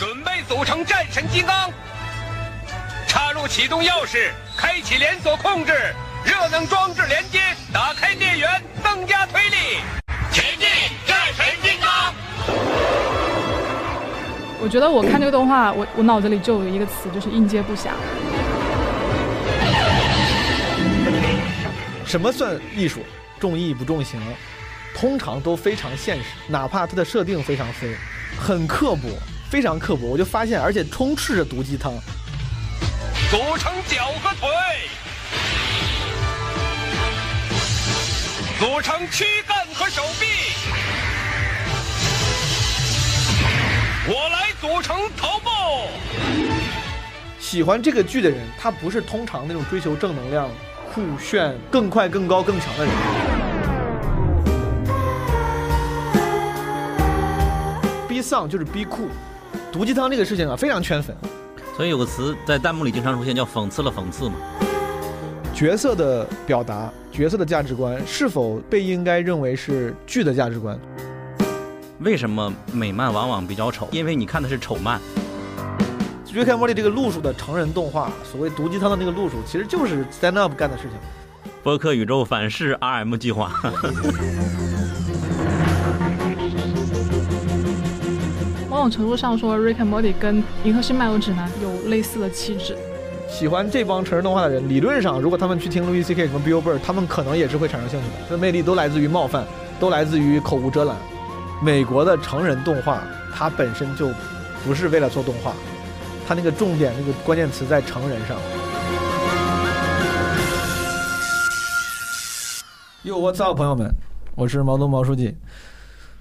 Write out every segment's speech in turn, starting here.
准备组成战神金刚。插入启动钥匙，开启连锁控制，热能装置连接，打开电源，增加推力。前进，战神金刚！我觉得我看这个动画，我我脑子里就有一个词，就是应接不暇。什么算艺术？重义不重形，通常都非常现实，哪怕它的设定非常飞，很刻薄，非常刻薄。我就发现，而且充斥着毒鸡汤。组成脚和腿，组成躯干和手臂，我来组成头部。喜欢这个剧的人，他不是通常那种追求正能量、酷炫、更快、更高、更强的人。逼丧就是逼酷，毒鸡汤这个事情啊，非常圈粉。所以有个词在弹幕里经常出现，叫“讽刺了讽刺”嘛。角色的表达、角色的价值观，是否被应该认为是剧的价值观？为什么美漫往往比较丑？因为你看的是丑漫。Rick and Morty 这个路数的成人动画，所谓毒鸡汤的那个路数，其实就是 Stand Up 干的事情。播客宇宙反噬 RM 计划。某种程度上说，Rick and Morty 跟《银河系漫游指南》有类似的气质。喜欢这帮成人动画的人，理论上，如果他们去听 Louis C.K. 什么 Bill Burr，他们可能也是会产生兴趣的。这魅力都来自于冒犯，都来自于口无遮拦。美国的成人动画，它本身就不是为了做动画，它那个重点那个关键词在成人上。哟，我操，朋友们，我是毛东毛书记。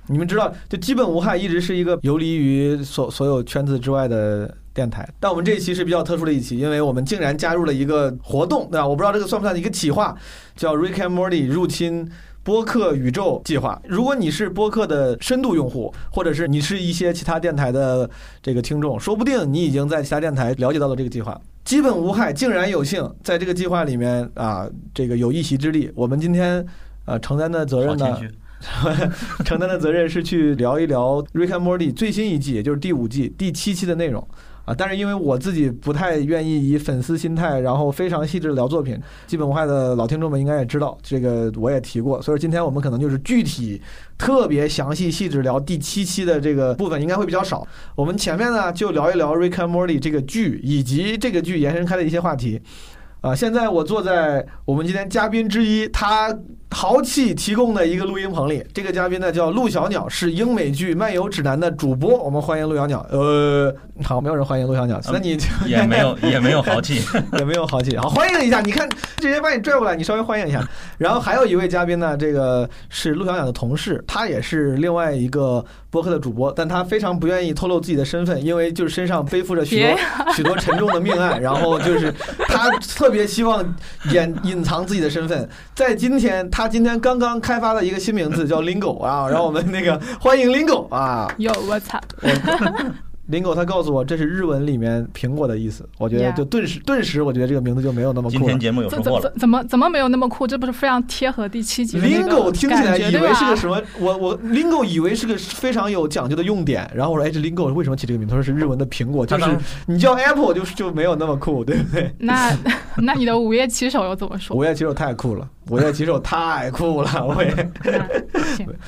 你们知道，就基本无害一直是一个游离于所所有圈子之外的电台。但我们这一期是比较特殊的一期，因为我们竟然加入了一个活动，对吧？我不知道这个算不算一个企划，叫 Rick and Morty 入侵播客宇宙计划。如果你是播客的深度用户，或者是你是一些其他电台的这个听众，说不定你已经在其他电台了解到了这个计划。基本无害，竟然有幸在这个计划里面啊，这个有一席之地。我们今天呃承担的责任呢？承担的责任是去聊一聊《Rick and Morty》最新一季，也就是第五季第七期的内容啊。但是因为我自己不太愿意以粉丝心态，然后非常细致聊作品，基本无害的老听众们应该也知道，这个我也提过。所以今天我们可能就是具体、特别详细、细致聊第七期的这个部分，应该会比较少。我们前面呢就聊一聊《Rick and Morty》这个剧，以及这个剧延伸开的一些话题。啊，现在我坐在我们今天嘉宾之一，他。淘气提供的一个录音棚里，这个嘉宾呢叫陆小鸟，是英美剧《漫游指南》的主播。我们欢迎陆小鸟。呃，好，没有人欢迎陆小鸟，那你也没有也没有豪气，也没有豪气。好，欢迎一下。你看，直接把你拽过来，你稍微欢迎一下。然后还有一位嘉宾呢，这个是陆小鸟的同事，他也是另外一个播客的主播，但他非常不愿意透露自己的身份，因为就是身上背负着许多 许多沉重的命案，然后就是他特别希望掩隐藏自己的身份。在今天他。他今天刚刚开发了一个新名字，叫 Lingo 啊，然后我们那个欢迎 Lingo 啊。有我操！Lingo 他告诉我这是日文里面苹果的意思，我觉得就顿时顿时我觉得这个名字就没有那么酷。今天节目有收获了。怎么怎么没有那么酷？这不是非常贴合第七集 Lingo 听起来以为是个什么？我我 Lingo 以为是个非常有讲究的用典，然后我说哎这 Lingo 为什么起这个名？他说是日文的苹果，就是你叫 Apple 就就没有那么酷，对不对？那那你的午夜骑手又怎么说？午夜骑手太酷了，午夜骑手太酷了，我也。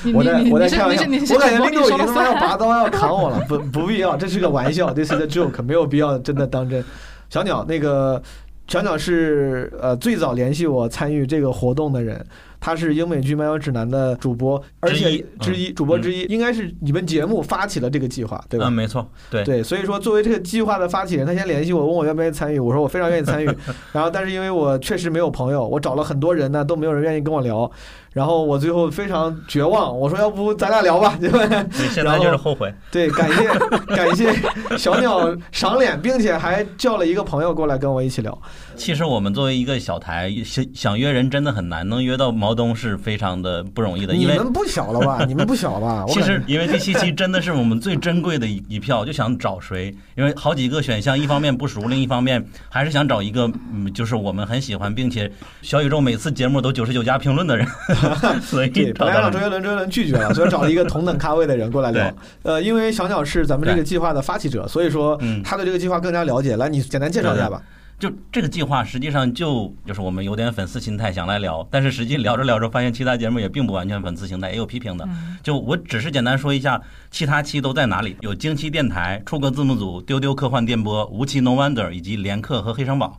我在我在开玩笑，我感觉 Lingo 已经他妈要拔刀要砍我了，不不必要，这是个玩笑。这 The joke 没有必要真的当真。小鸟，那个小鸟是呃最早联系我参与这个活动的人。他是英美剧漫游指南的主播，而且之一主播之一，应该是你们节目发起了这个计划，对吧？嗯，没错，对对。所以说，作为这个计划的发起人，他先联系我，问我愿不愿意参与。我说我非常愿意参与。然后，但是因为我确实没有朋友，我找了很多人呢，都没有人愿意跟我聊。然后我最后非常绝望，我说要不咱俩聊吧，对吧？你现在就是后悔。对，感谢 感谢小鸟赏脸，并且还叫了一个朋友过来跟我一起聊。其实我们作为一个小台，想想约人真的很难，能约到毛。毛东是非常的不容易的，因为你们不小了吧？你们不小吧？其实因为第七期真的是我们最珍贵的一一票，就想找谁，因为好几个选项，一方面不熟，另一方面还是想找一个嗯，就是我们很喜欢，并且小宇宙每次节目都九十九加评论的人，所以对，找本来让到了。周杰伦，周杰伦拒绝了，所以找了一个同等咖位的人过来聊。呃，因为小鸟是咱们这个计划的发起者，所以说嗯他对这个计划更加了解。来，你简单介绍一下吧。就这个计划，实际上就就是我们有点粉丝心态想来聊，但是实际聊着聊着发现其他节目也并不完全粉丝心态，也有批评的。嗯就我只是简单说一下其他期都在哪里，有惊奇电台、出格字幕组、丢丢科幻电波、无期 No Wonder 以及连客和黑城堡。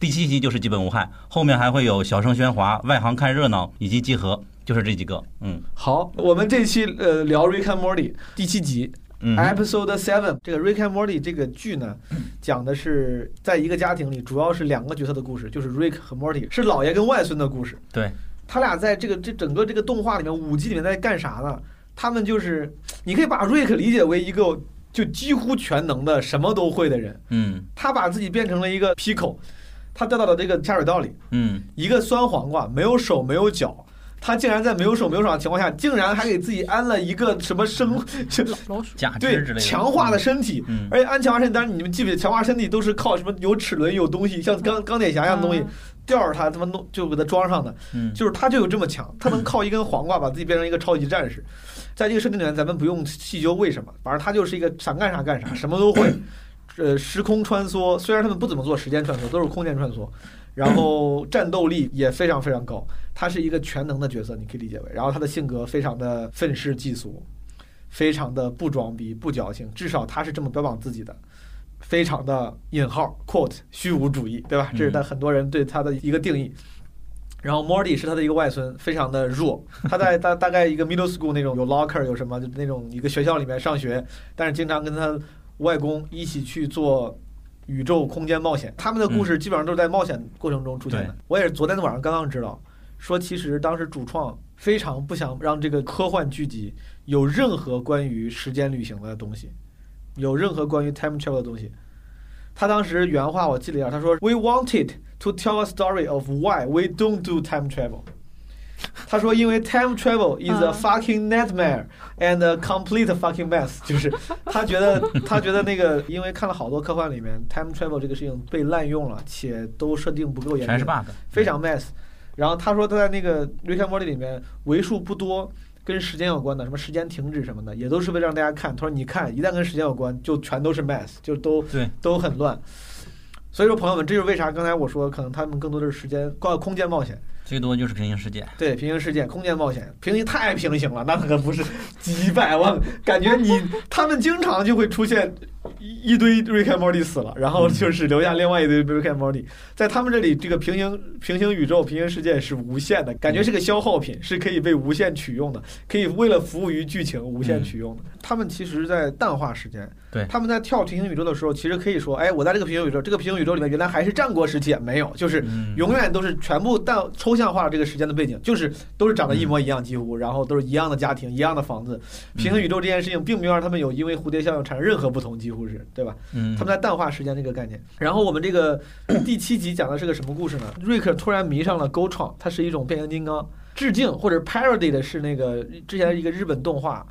第七期就是基本无害，后面还会有小声喧哗、外行看热闹以及集合，就是这几个。嗯好，我们这期呃聊《Rick and Morty》第七集嗯，Episode Seven。这个《Rick and Morty》这个剧呢，讲的是在一个家庭里，主要是两个角色的故事，就是 Rick 和 Morty，是姥爷跟外孙的故事。对，他俩在这个这整个这个动画里面，五集里面在干啥呢？他们就是，你可以把 Rick 理解为一个就几乎全能的、什么都会的人。嗯他把自己变成了一个 Pico，他掉到了这个下水道里，嗯一个酸黄瓜，没有手没有脚。他竟然在没有手没有脚的情况下，竟然还给自己安了一个什么生，对之类的。强化的身体，嗯。而且安强化身体，当然你们记不记得强化身体都是靠什么有齿轮有东西，像钢钢铁侠一样的东西嗯吊着他，他妈弄就给他装上的，嗯，就是他就有这么强，他能靠一根黄瓜把自己变成一个超级战士。在这个设定里面，咱们不用细究为什么，反正他就是一个想干啥干啥，什么都会。呃，时空穿梭，虽然他们不怎么做时间穿梭，都是空间穿梭，然后战斗力也非常非常高。他是一个全能的角色，你可以理解为。然后他的性格非常的愤世嫉俗，非常的不装逼、不矫情，至少他是这么标榜自己的。非常的引号 quote 虚无主义，对吧？这是他很多人对他的一个定义。然后 Morty 是他的一个外孙，非常的弱。他在大大概一个 middle school 那种有 locker 有什么就那种一个学校里面上学，但是经常跟他外公一起去做宇宙空间冒险。他们的故事基本上都是在冒险过程中出现的。对我也是昨天晚上刚刚知道，说其实当时主创非常不想让这个科幻剧集有任何关于时间旅行的东西，有任何关于 time travel 的东西。他当时原话我记了一下，他说：“We wanted to tell a story of why we don't do time travel。”他说：“因为 time travel is a 嗯 fucking nightmare and a complete fucking mess。”就是他觉得他觉得那个，因为看了好多科幻里面 time travel 这个事情被滥用了，且都设定不够严全是谨，bug，非常 mess。然后他说他在那个《Rick and Morty》里面为数不多跟时间有关的，什么时间停止什么的，也都是为了让大家看。他说你看，一旦跟时间有关，就全都是 mess，就都对都很乱。所以说，朋友们，这就是为啥刚才我说，可能他们更多的是时间、空空间冒险。最多就是平行世界。对，平行世界、空间冒险，平行太平行了，那可不是几百万，感觉你他们经常就会出现一一堆 Rick and Morty 死了，然后就是留下另外一堆 Rick and Morty，在他们这里，这个平行平行宇宙、平行世界是无限的，感觉是个消耗品，是可以被无限取用的，可以为了服务于剧情无限取用的。他们其实在淡化时间，对他们在跳平行宇宙的时候，其实可以说，哎，我在这个平行宇宙，这个平行宇宙里面原来还是战国时期，没有，就是嗯永远都是全部淡抽象化了这个时间的背景，就是都是长得一模一样，几乎，然后都是一样的家庭、一样的房子。平行宇宙这件事情并没有让他们有因为蝴蝶效应产生任何不同，几乎是对吧？嗯，他们在淡化时间这个概念。然后我们这个第七集讲的是个什么故事呢？瑞克突然迷上了 Gotron，它是一种变形金刚，致敬或者 parody 的是那个之前一个日本动画。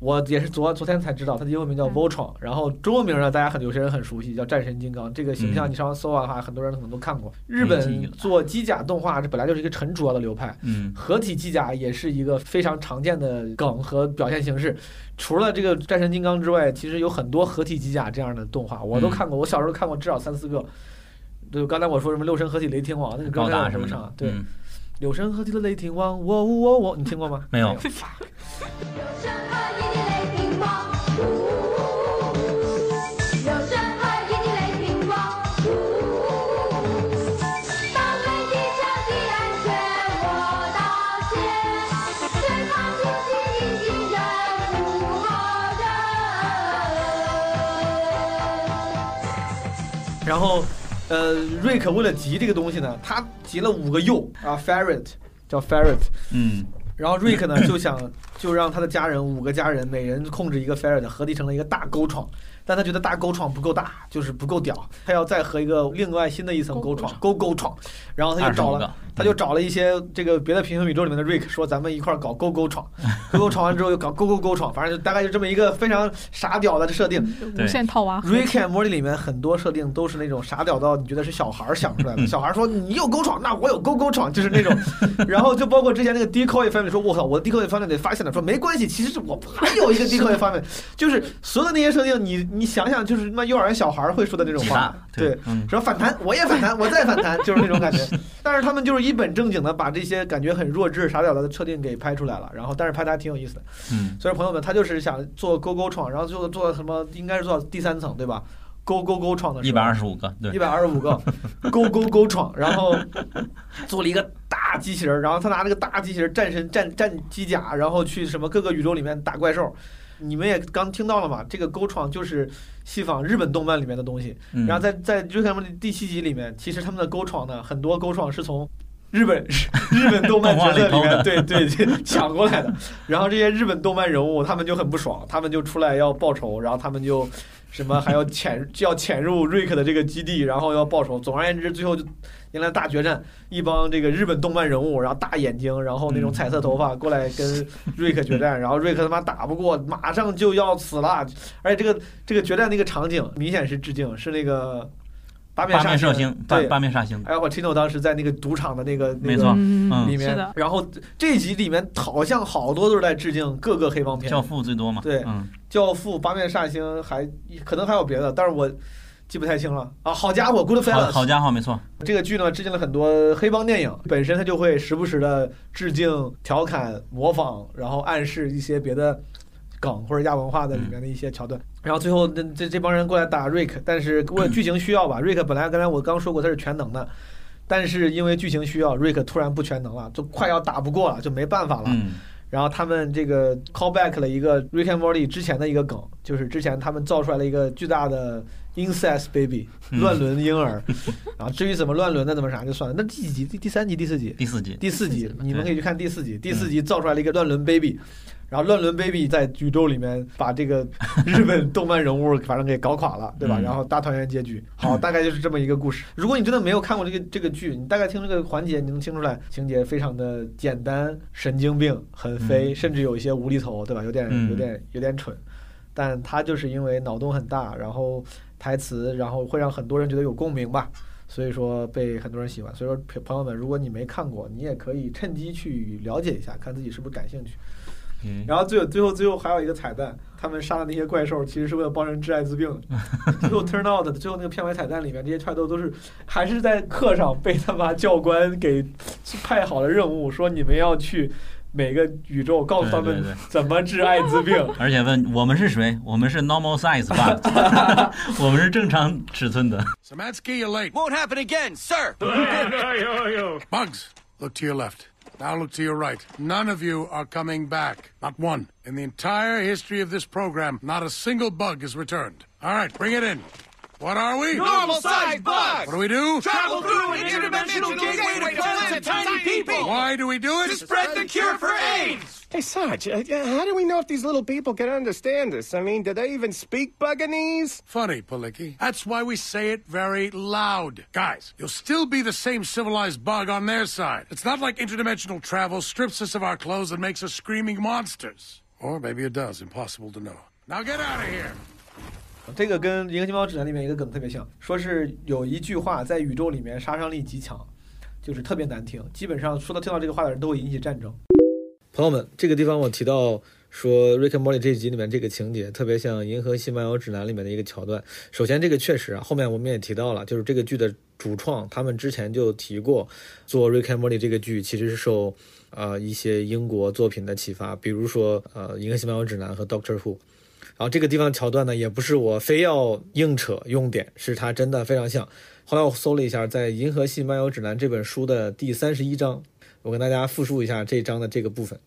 我也是昨昨天才知道，它的英文名叫嗯 Voltron，然后中文名呢，大家很有些人很熟悉，叫战神金刚。这个形象嗯你上网搜的话，很多人可能都看过。日本做机甲动画，这本来就是一个很主要的流派，嗯合体机甲也是一个非常常见的梗和表现形式。除了这个战神金刚之外，其实有很多合体机甲这样的动画，我都嗯看过。我小时候看过至少三四个。对，刚才我说什么六神合体雷霆王那个歌高在达什么的我会唱，，对，嗯六神合体的雷霆王，我我我，你听过吗？没有 然后，呃，瑞克为了集这个东西呢，他集了五个鼬啊，ferret 叫 ferret，嗯。然后瑞克呢就想就让他的家人五个家人每人控制一个 ferret，合体成了一个大沟创，但他觉得大沟创不够大，就是不够屌，他要再和一个另外新的一层沟创沟沟创，然后他就找了他就找了一些这个别的平行宇宙里面的 Rick，说咱们一块儿搞勾勾闯，勾勾闯完之后又搞勾勾勾闯，反正就大概就这么一个非常傻屌的设定。无限套娃合 Rick and Morty 里面很多设定都是那种傻屌到你觉得是小孩儿想出来的。小孩儿说你有勾闯，那我有勾勾闯，就是那种。然后就包括之前那个 Decoy Family 说，我操，我的 Decoy Family 发现了，说没关系，其实是我还有一个 Decoy Family，就是所有的那些设定，你你想想，就是他妈幼儿园小孩儿会说的那种话对。嗯，说反弹，我也反弹，我再反弹，就是那种感觉。但是他们就是一本正经的把这些感觉很弱智、傻屌的设定给拍出来了，然后但是拍的还挺有意思的。嗯，所以朋友们，他就是想做勾勾闯，然后最后做什么，应该是做到第三层，对吧？勾勾勾闯的一百二十五个，对一，百二十五个 勾勾勾闯，然后做了一个大机器人，然后他拿那个大机器人战神战战机甲，然后去什么各个宇宙里面打怪兽。你们也刚听到了嘛？这个勾闯就是戏仿日本动漫里面的东西。嗯然后在在《瑞克和莫蒂》第七集里面，其实他们的勾闯呢，很多勾闯是从日本 日本动漫角色里面里对对对 抢过来的。然后这些日本动漫人物他们就很不爽，他们就出来要报仇，然后他们就什么还要潜就要潜入瑞克的这个基地，然后要报仇。总而言之，最后就迎来大决战，一帮这个日本动漫人物，然后大眼睛，然后那种彩色头发过来跟瑞克决战，然后瑞克他妈打不过，马上就要死了。而且这个这个决战那个场景明显是致敬，是那个八面八面煞煞星，八对，八面煞星，哎，我 Chino 当时在那个赌场的那个那个没错嗯嗯。里面，然后这集里面好像好多都是在致敬各个黑帮片，教父最多嘛，对嗯，教父、八面煞星，还可能还有别的，但是我记不太清了啊。好家伙，Goodfellas 好家伙，没错，这个剧呢，致敬了很多黑帮电影，本身它就会时不时的致敬、调侃、模仿，然后暗示一些别的梗或者亚文化的里面的一些桥段。然后最后这这这帮人过来打 Rick，，但是为了剧情需要吧，，Rick 本来刚才我刚说过他是全能的，但是因为剧情需要，瑞克突然不全能了，就快要打不过了，就没办法了。嗯，然后他们这个 callback 了一个 Rick and Morty 之前的一个梗，就是之前他们造出来了一个巨大的 incest baby 嗯乱伦婴儿，然后至于怎么乱伦的怎么啥就算了。那第几集？第第三集、第四集？第四集，第四集你们可以去看第四集。第四集造出来了一个乱伦 baby，然后乱伦 baby 在宇宙里面把这个日本动漫人物反正给搞垮了，对吧？嗯然后大团圆结局，好，大概就是这么一个故事。如果你真的没有看过这个这个剧，你大概听这个环节，你能听出来情节非常的简单，神经病，很飞，嗯甚至有一些无厘头，对吧？有点嗯有点有点蠢，但他就是因为脑洞很大，然后台词，然后会让很多人觉得有共鸣吧。所以说被很多人喜欢。所以说朋朋友们，如果你没看过，你也可以趁机去了解一下，看自己是不是感兴趣。嗯然后最后最后最后还有一个彩蛋，他们杀的那些怪兽其实是为了帮人治艾滋病的。最后 turn out 最后那个片尾彩蛋里面，这些怪兽都是还是在课上被他妈教官给派好了任务，说你们要去每个宇宙告诉他们对对对怎么治艾滋病。而且问我们是谁？我们是 normal size 吧？我们是正常尺寸的。 Samansky, you're late. Won't happen again, sir. Bugs, look to your left. Now look to your right. None of you are coming back. Not one. In the entire history of this program, not a single bug is returned. All right, bring it in. What are we? Normal-sized bugs. What do we do? Travel through an interdimensional gateway to planets of tiny people. Why do we do it? To spread the cure for AIDS. Hey, Sarge, uh, uh, how do we know if these little people can understand us? I mean, do they even speak Buganese? Funny, Palicki. That's why we say it very loud. Guys, you'll still be the same civilized bug on their side. It's not like interdimensional travel strips us of our clothes and makes us screaming monsters. Or maybe it does. Impossible to know. Now get out of here. 这个跟《银河系猫指南》里面一个梗特别像，说是有一句话在宇宙里面杀伤力极强，就是特别难听，基本上说到听到这个话的人都会引起战争。朋友们，这个地方我提到说《Rick and Morty》这一集里面这个情节特别像《银河系漫游指南》里面的一个桥段。首先，这个确实啊，后面我们也提到了，就是这个剧的主创他们之前就提过，做《Rick and Morty》这个剧其实是受呃一些英国作品的启发，比如说呃《银河系漫游指南》和《Doctor Who》。然后这个地方桥段呢，也不是我非要硬扯用点，是它真的非常像。后来我搜了一下，在《银河系漫游指南》这本书的第三十一章，我跟大家复述一下这章的这个部分。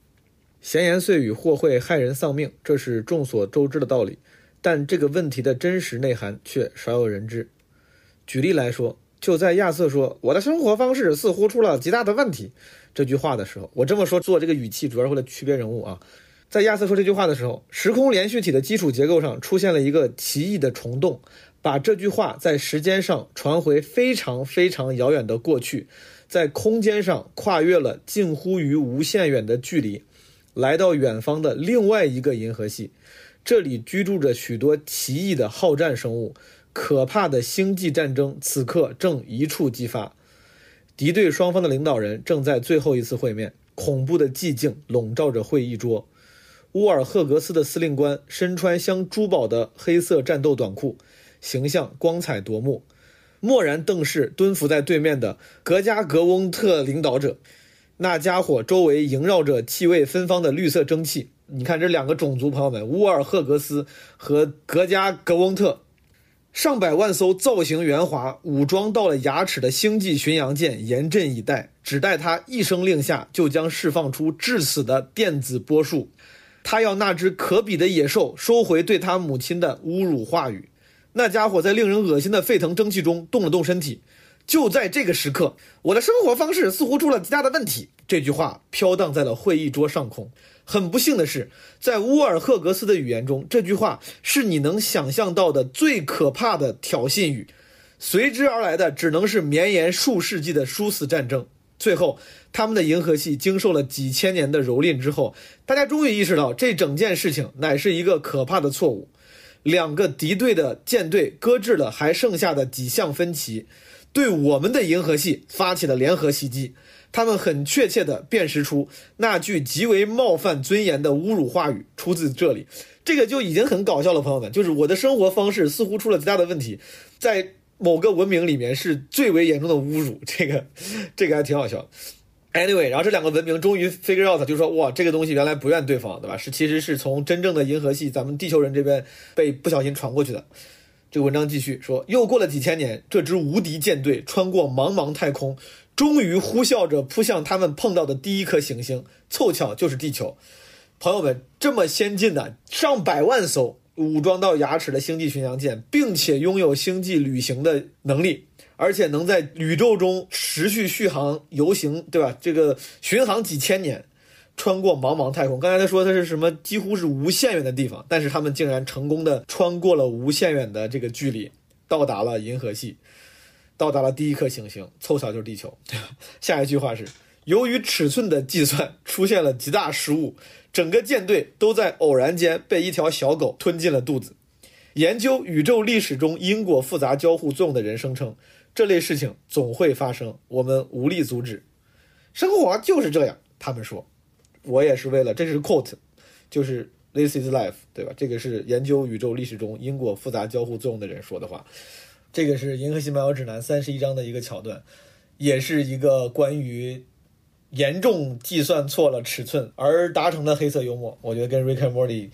闲言碎语或会害人丧命，这是众所周知的道理，但这个问题的真实内涵却少有人知。举例来说，就在亚瑟说“我的生活方式似乎出了极大的问题”这句话的时候，我这么说做这个语气主要是为了区别人物啊。在亚瑟说这句话的时候，时空连续体的基础结构上出现了一个奇异的虫洞，把这句话在时间上传回非常非常遥远的过去，在空间上跨越了近乎于无限远的距离，来到远方的另外一个银河系。这里居住着许多奇异的好战生物，可怕的星际战争此刻正一触即发。敌对双方的领导人正在最后一次会面，恐怖的寂静笼罩着会议桌。乌尔赫格斯的司令官身穿镶珠宝的黑色战斗短裤，形象光彩夺目。默然瞪视蹲伏在对面的格加格翁特领导者，那家伙周围萦绕着气味芬芳的绿色蒸汽。你看这两个种族朋友们，乌尔赫格斯和格加格翁特，上百万艘造型圆滑、武装到了牙齿的星际巡洋舰严阵以待，只待他一声令下，就将释放出致死的电子波束。他要那只可比的野兽收回对他母亲的侮辱话语。那家伙在令人恶心的沸腾蒸汽中动了动身体。就在这个时刻，我的生活方式似乎出了极大的问题。这句话飘荡在了会议桌上空。很不幸的是，在乌尔赫格斯的语言中，这句话是你能想象到的最可怕的挑衅语。随之而来的只能是绵延数世纪的殊死战争。最后，他们的银河系经受了几千年的蹂躏之后，大家终于意识到这整件事情乃是一个可怕的错误。两个敌对的舰队搁置了还剩下的几项分歧，对我们的银河系发起了联合袭击。他们很确切地辨识出那句极为冒犯尊严的侮辱话语出自这里，这个就已经很搞笑了，朋友们。就是我的生活方式似乎出了极大的问题，在某个文明里面是最为严重的侮辱，这个 这个还挺好笑。Anyway，然后这两个文明终于 figure out，就说哇，这个东西原来不怨对方，对吧？是其实是从真正的银河系咱们地球人这边被不小心传过去的。这个文章继续说，又过了几千年，这支无敌舰队穿过茫茫太空，终于呼啸着扑向他们碰到的第一颗行星，凑巧就是地球。朋友们，这么先进的上百万艘武装到牙齿的星际巡洋舰，并且拥有星际旅行的能力，而且能在宇宙中持续续航游行，对吧？这个巡航几千年，穿过茫茫太空。刚才他说他是什么，几乎是无限远的地方，但是他们竟然成功的穿过了无限远的这个距离，到达了银河系，到达了第一颗行星，凑巧就是地球，下一句话是。由于尺寸的计算出现了极大失误，整个舰队都在偶然间被一条小狗吞进了肚子。研究宇宙历史中因果复杂交互作用的人声称，这类事情总会发生，我们无力阻止。生活就是这样，他们说。我也是为了，这是 quote，就是 This is life，对吧？这个是研究宇宙历史中因果复杂交互作用的人说的话。这个是《银河系漫游指南》三十一章的一个桥段，也是一个关于。严重计算错了尺寸而达成的黑色幽默，我觉得跟《Rick and Morty》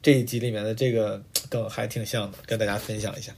这一集里面的这个梗还挺像的，跟大家分享一下。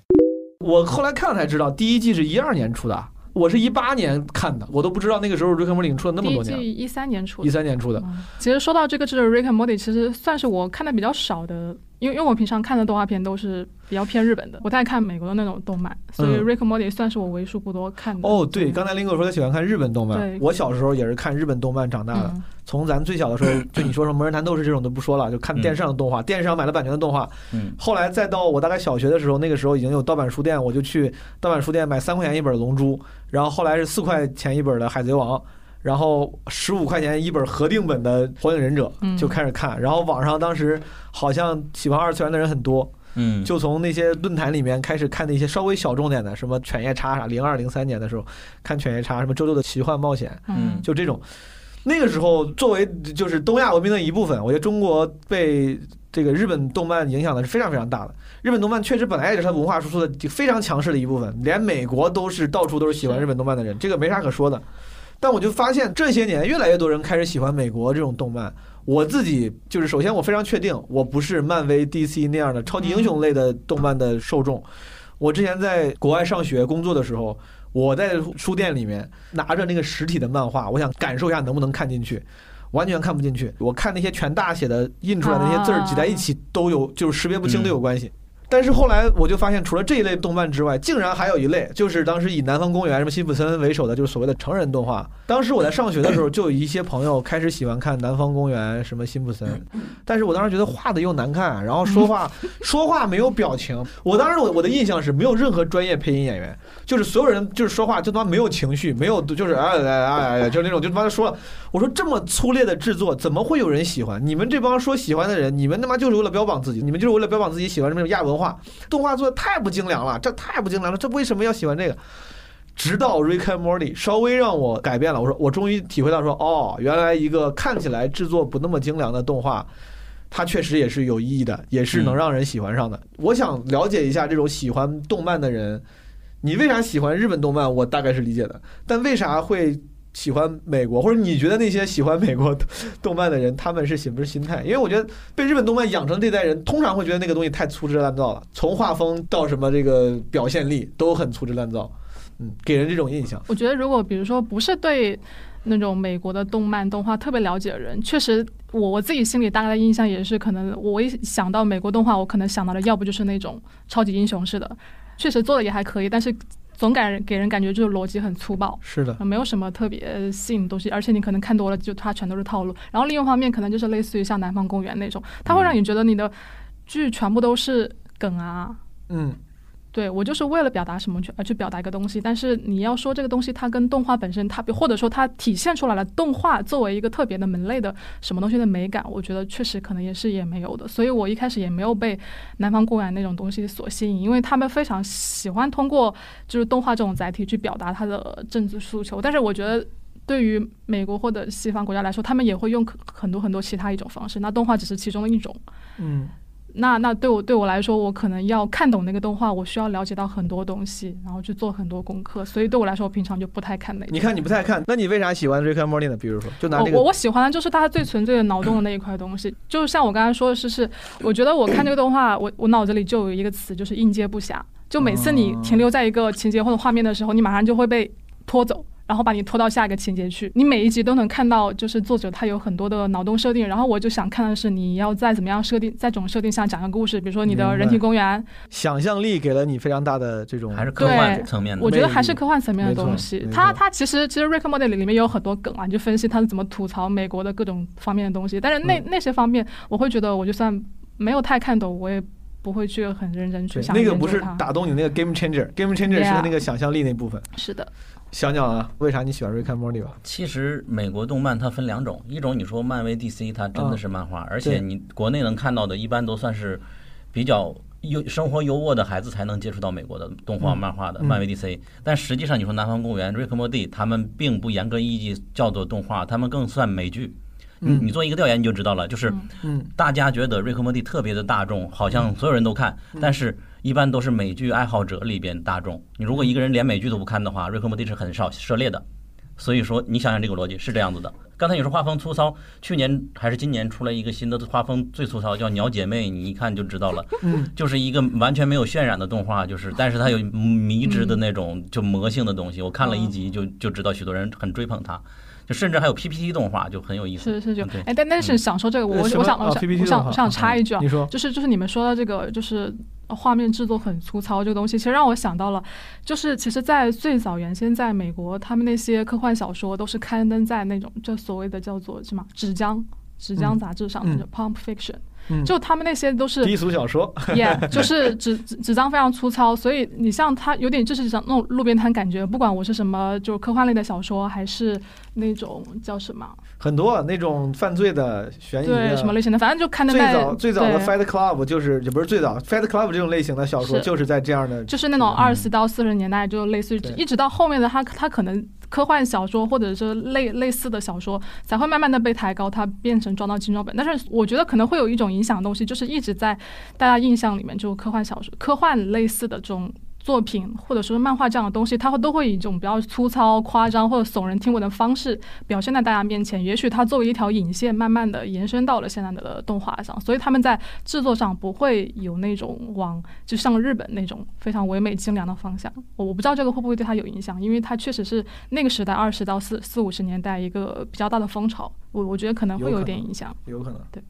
我后来看了才知道，第一季是一二年出的，我是一八年看的，我都不知道那个时候《Rick and Morty》出了那么多年。第一季一三年出的。一三年出的。其实说到这个，这个《Rick and Morty》其实算是我看的比较少的，因为因为我平常看的动画片都是比较偏日本的，不太看美国的那种动漫，所以《Rick and Morty》算是我为数不多看的。哦，对，刚才林哥说他喜欢看日本动漫，我小时候也是看日本动漫长大的。嗯从咱最小的时候，就你说什么《魔人弹斗士》这种都不说了，就看电视上的动画，电视上买了版权的动画。嗯，后来再到我大概小学的时候，那个时候已经有盗版书店，我就去盗版书店买三块钱一本《龙珠》，然后后来是四块钱一本的《海贼王》，然后十五块钱一本合订本的《火影忍者》，嗯就开始看。然后网上当时好像喜欢二次元的人很多，嗯，就从那些论坛里面开始看那些稍微小众点的，什么犬夜叉啥，零二零三年的时候看犬夜叉，什么周六的奇幻冒险，嗯就这种。那个时候，作为就是东亚文明的一部分，我觉得中国被这个日本动漫影响的是非常非常大的。日本动漫确实本来也是它文化输出的非常强势的一部分，连美国都是到处都是喜欢日本动漫的人，这个没啥可说的。但我就发现这些年越来越多人开始喜欢美国这种动漫。我自己就是，首先我非常确定，我不是漫威、DC 那样的超级英雄类的动漫的受众。我之前在国外上学工作的时候，我在书店里面拿着那个实体的漫画，我想感受一下能不能看进去，完全看不进去。我看那些全大写的印出来的那些字儿挤在一起都有，就是识别不清都有关系。但是后来我就发现，除了这一类动漫之外，竟然还有一类，就是当时以《南方公园》什么辛普森为首的，就是所谓的成人动画。当时我在上学的时候，就有一些朋友开始喜欢看《南方公园》什么辛普森，但是我当时觉得画的又难看，然后说话 说话没有表情。我当时我我的印象是没有任何专业配音演员，就是所有人就是说话就他妈没有情绪，没有就是哎哎哎哎，就是那种就他妈说了。我说这么粗劣的制作，怎么会有人喜欢？你们这帮说喜欢的人，你们他妈就是为了标榜自己，你们就是为了标榜自己喜欢什么亚文化。动画做的太不精良了，这太不精良了，这为什么要喜欢这个？直到 Rick and Morty 稍微让我改变了，我说我终于体会到说，哦，原来一个看起来制作不那么精良的动画，它确实也是有意义的，也是能让人喜欢上的。我想了解一下这种喜欢动漫的人，你为啥喜欢日本动漫？我大概是理解的，但为啥会？喜欢美国，或者你觉得那些喜欢美国动漫的人，他们是什么心态？因为我觉得被日本动漫养成这代人，通常会觉得那个东西太粗制滥造了，从画风到什么这个表现力都很粗制滥造，嗯，给人这种印象。我觉得如果比如说不是对那种美国的动漫动画特别了解的人，确实我我自己心里大概的印象也是，可能我一想到美国动画，我可能想到的要不就是那种超级英雄式的，确实做的也还可以，但是。总感给人感觉就是逻辑很粗暴，是的，没有什么特别吸引的东西，而且你可能看多了，就它全都是套路。然后另一方面，可能就是类似于像《南方公园》那种，它会让你觉得你的剧全部都是梗啊，嗯。对我就是为了表达什么去而去表达一个东西，但是你要说这个东西它跟动画本身，它或者说它体现出来了动画作为一个特别的门类的什么东西的美感，我觉得确实可能也是也没有的。所以我一开始也没有被南方公园那种东西所吸引，因为他们非常喜欢通过就是动画这种载体去表达它的政治诉求。但是我觉得对于美国或者西方国家来说，他们也会用很多很多其他一种方式，那动画只是其中的一种。嗯。那那对我对我来说，我可能要看懂那个动画，我需要了解到很多东西，然后去做很多功课。所以对我来说，我平常就不太看那个。你看你不太看，那你为啥喜欢 Rick and Morty 呢？比如说，就拿这个，我我喜欢的就是它最纯粹的脑洞的那一块东西。就像我刚才说的是，是我觉得我看这个动画，我我脑子里就有一个词，就是应接不暇。就每次你停留在一个情节或者画面的时候，你马上就会被拖走。然后把你拖到下一个情节去，你每一集都能看到，就是作者他有很多的脑洞设定。然后我就想看的是，你要在怎么样设定，在这种设定下讲个故事，比如说你的人体公园，想象力给了你非常大的这种，还是科幻层面的。我觉得还是科幻层面的东西。它它其实其实《Rick Morty》里面有很多梗啊，你就分析他是怎么吐槽美国的各种方面的东西。但是那那些方面，我会觉得我就算没有太看懂，我也不会去很认真去想。那个不是打动你那个 Game Changer，Game Changer 是那个想象力那部分。是的。讲讲啊，为啥你喜欢 Rick and Morty 吧？其实美国动漫它分两种，一种你说漫威 DC 它真的是漫画，而且你国内能看到的，一般都算是比较优生活优渥的孩子才能接触到美国的动画漫画的漫威 DC。但实际上你说南方公园 Rick and Morty，他们并不严格意义叫做动画，他们更算美剧。你你做一个调研你就知道了，就是大家觉得 Rick and Morty 特别的大众，好像所有人都看，但是。一般都是美剧爱好者里边大众。你如果一个人连美剧都不看的话，瑞克莫蒂是很少涉猎的。所以说，你想想这个逻辑是这样子的。刚才你说画风粗糙，去年还是今年出来一个新的画风最粗糙，叫《鸟姐妹》，你一看就知道了。嗯，就是一个完全没有渲染的动画，就是，但是它有迷之的那种就魔性的东西。我看了一集就就知道，许多人很追捧它。就甚至还有 PPT 动画，就很有意思。是是就哎，但但是想说这个，我我想我想我想我想插一句啊，你说，就是就是你们说到这个，就是画面制作很粗糙这个东西，其实让我想到了，就是其实，在最早原先在美国，他们那些科幻小说都是刊登在那种就所谓的叫做什么纸浆纸浆杂志上的 Pulp Fiction。就他们那些都是低俗小说，也就 是纸纸纸张非常粗糙，所以你像他有点就是像那种路边摊感觉。不管我是什么，就是科幻类的小说，还是那种叫什么，很多那种犯罪的、悬疑对什么类型的，反正就看的最早最早的 Fight Club 就是也不是最早 Fight Club 这种类型的小说，就是在这样的，就是那种二十到四十年代，就类似于一直到后面的他他可能。科幻小说或者是类类似的小说才会慢慢的被抬高，它变成装到精装本。但是我觉得可能会有一种影响的东西，就是一直在大家印象里面，就科幻小说、科幻类似的这种。作品或者说是漫画这样的东西，它会都会以一种比较粗糙、夸张或者耸人听闻的方式表现在大家面前。也许它作为一条引线，慢慢的延伸到了现在的动画上，所以他们在制作上不会有那种往就像日本那种非常唯美精良的方向。我我不知道这个会不会对它有影响，因为它确实是那个时代二十到四四五十年代一个比较大的风潮。我我觉得可能会有点影响，有可能。对，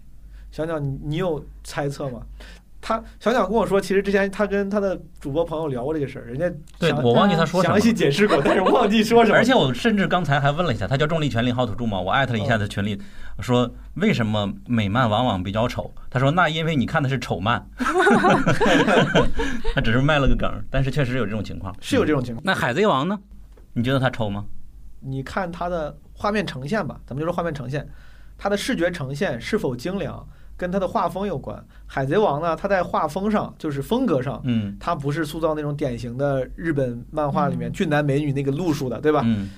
小鸟你你有猜测吗？他小鸟跟我说，其实之前他跟他的主播朋友聊过这个事儿，人家对我忘记他说什么详细解释过，但是忘记说什么。而且我甚至刚才还问了一下，他叫重力全力好土著吗？我艾特了一下他群里，说为什么美漫往往比较丑？他说那因为你看的是丑漫，他只是卖了个梗，但是确实有这种情况。是有这种情况。那海贼王呢？你觉得他丑吗？你看他的画面呈现吧，咱们就说画面呈现，他的视觉呈现是否精良，跟他的画风有关。海贼王呢，他在画风上就是风格上，嗯它不是塑造那种典型的日本漫画里面嗯俊男美女那个路数的，对吧？嗯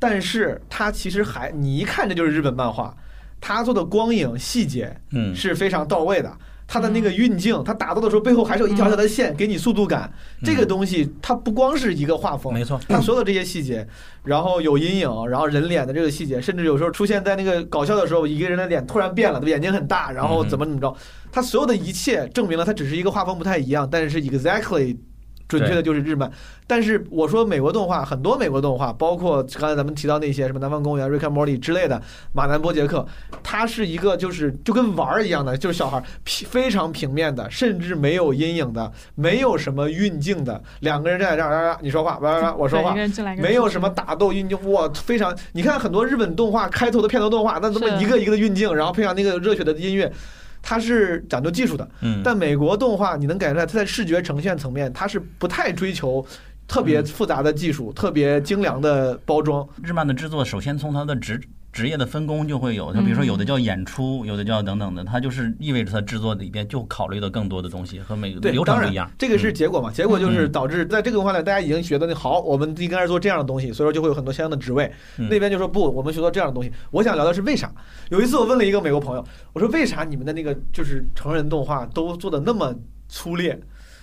但是他其实还，你一看这就是日本漫画，他做的光影细节嗯，是非常到位的。它的那个运镜，它打斗的时候背后还是有一条条的线，给你速度感。这个东西它不光是一个画风，没错。它所有的这些细节，然后有阴影，然后人脸的这个细节，甚至有时候出现在那个搞笑的时候，一个人的脸突然变了？眼睛很大，然后怎么怎么着，它所有的一切证明了它只是一个画风不太一样，但是 exactly 准确的就是日漫。但是我说美国动画，很多美国动画，包括刚才咱们提到那些什么《南方公园》《瑞克莫蒂》之类的，《马南波杰克》，它是一个就是就跟玩儿一样的，就是小孩儿平非常平面的，甚至没有阴影的，没有什么运镜的，两个人站在这儿，啊你说话，我说话没有什么打斗运镜，哇，非常！你看很多日本动画开头的片头动画，那他妈是一个一个的运镜，然后配上那个热血的音乐，它是讲究技术的。嗯，但美国动画你能感觉出来，它在视觉呈现层面，它是不太追求特别复杂的技术、特别精良的包装。日漫的制作，首先从它的职职业的分工就会有，就比如说有的叫演出，有的叫等等的，它就是意味着它制作里边就考虑的更多的东西和每个流程不一样。这个是嗯结果嘛？结果就是嗯导致在这个文化里，大家已经觉得那好，我们应该是做这样的东西，所以说就会有很多相应的职位。嗯那边就说不，我们学做这样的东西。我想聊的是为啥？有一次我问了一个美国朋友，我说为啥你们的那个就是成人动画都做的那么粗劣？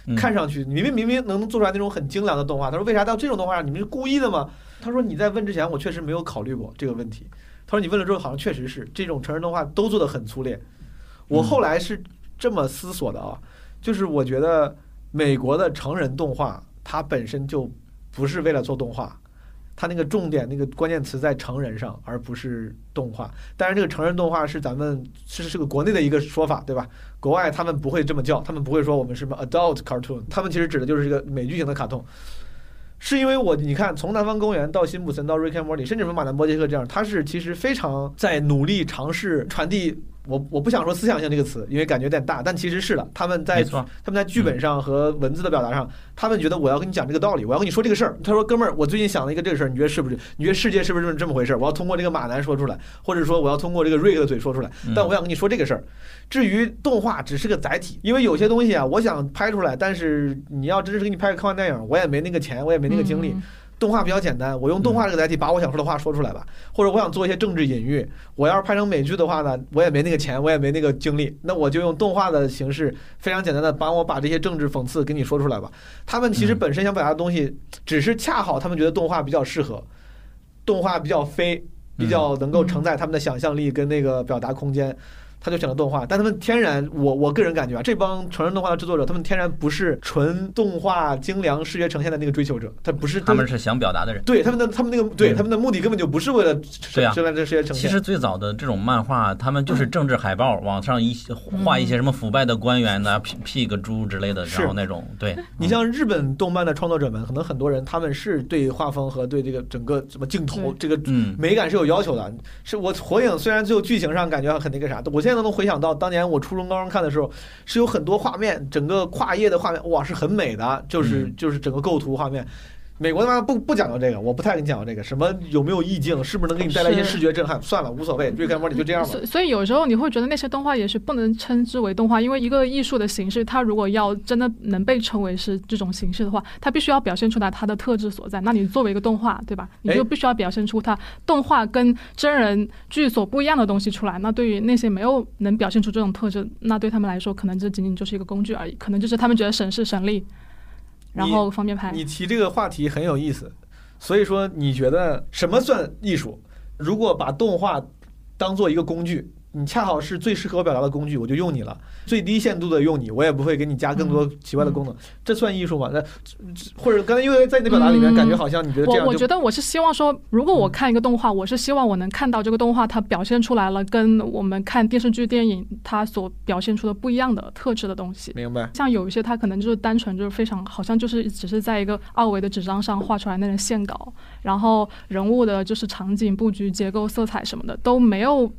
嗯看上去明明明明能做出来那种很精良的动画，他说为啥到这种动画上你们是故意的吗？他说你在问之前我确实没有考虑过这个问题。他说你问了之后好像确实是这种成人动画都做的很粗劣。我后来是这么思索的啊，就是我觉得美国的成人动画它本身就不是为了做动画。它那个重点那个关键词在成人上，而不是动画。当然，这个成人动画是咱们是是个国内的一个说法，对吧？国外他们不会这么叫，他们不会说我们什么 adult cartoon，他们其实指的就是这个美剧型的卡通。是因为我你看，从南方公园到辛普森到瑞克莫里，甚至从马南波杰克这样，他是其实非常在努力尝试传递。我我不想说思想性这个词，因为感觉有点大，但其实是的。他们在，他们在剧本上和文字的表达上，他们觉得我要跟你讲这个道理，我要跟你说这个事儿。他说：“哥们儿，我最近想了一个这个事儿，你觉得是不是？你觉得世界是不是这么这么回事儿？我要通过这个马南说出来，或者说我要通过这个瑞克的嘴说出来。嗯但我想跟你说这个事儿。至于动画只是个载体，因为有些东西啊，我想拍出来，但是你要真是给你拍个科幻电影，我也没那个钱，我也没那个精力。嗯动画比较简单，我用动画这个载体把我想说的话说出来吧，或者我想做一些政治隐喻，我要是拍成美剧的话呢，我也没那个钱，我也没那个精力，那我就用动画的形式，非常简单的帮我把这些政治讽刺给你说出来吧。他们其实嗯本身想表达的东西，只是恰好他们觉得动画比较适合，动画比较飞，比较能够承载他们的想象力跟那个表达空间。他就选了动画，但他们天然，我我个人感觉啊，这帮成人动画的制作者，他们天然不是纯动画精良视觉呈现的那个追求者，他不是他们是想表达的人。对他们的他们那个对嗯他们的目的根本就不是为了对啊这这视觉呈现。其实最早的这种漫画，他们就是政治海报，往上一画一些什么腐败的官员呐、劈劈个猪之类的，然后那种对。你像日本动漫的创作者们，可能很多人他们是对画风和对这个整个什么镜头这个嗯美感是有要求的。是我火影虽然最后剧情上感觉很那个啥，我现在都能回想到当年我初中高中看的时候，是有很多画面，整个跨页的画面哇是很美的，就是嗯就是整个构图画面。美国他妈不不讲究这个，我不太跟你讲究这个，什么有没有意境，是不是能给你带来一些视觉震撼？算了，无所谓，瑞克莫里就这样吧。所以有时候你会觉得那些动画也是不能称之为动画，因为一个艺术的形式，它如果要真的能被称为是这种形式的话，它必须要表现出来它的特质所在。那你作为一个动画，对吧？你就必须要表现出它动画跟真人剧所不一样的东西出来。那对于那些没有能表现出这种特质，那对他们来说，可能这仅仅就是一个工具而已，可能就是他们觉得省事省力，然后方便拍。你提这个话题很有意思，所以说你觉得什么算艺术？如果把动画当做一个工具，你恰好是最适合我表达的工具，我就用你了，最低限度的用你，我也不会给你加更多奇怪的功能，这算艺术吗？那或者刚才因为在你的表达里面，嗯感觉好像你觉得这样我我觉得我是希望说，如果我嗯看一个动画，我是希望我能看到这个动画它表现出来了跟我们看电视剧、电影它所表现出的不一样的特质的东西。明白。像有一些它可能就是单纯就是非常好像就是只是在一个二维的纸张上画出来那种线稿，然后人物的就是场景布局、结构、色彩什么的都没有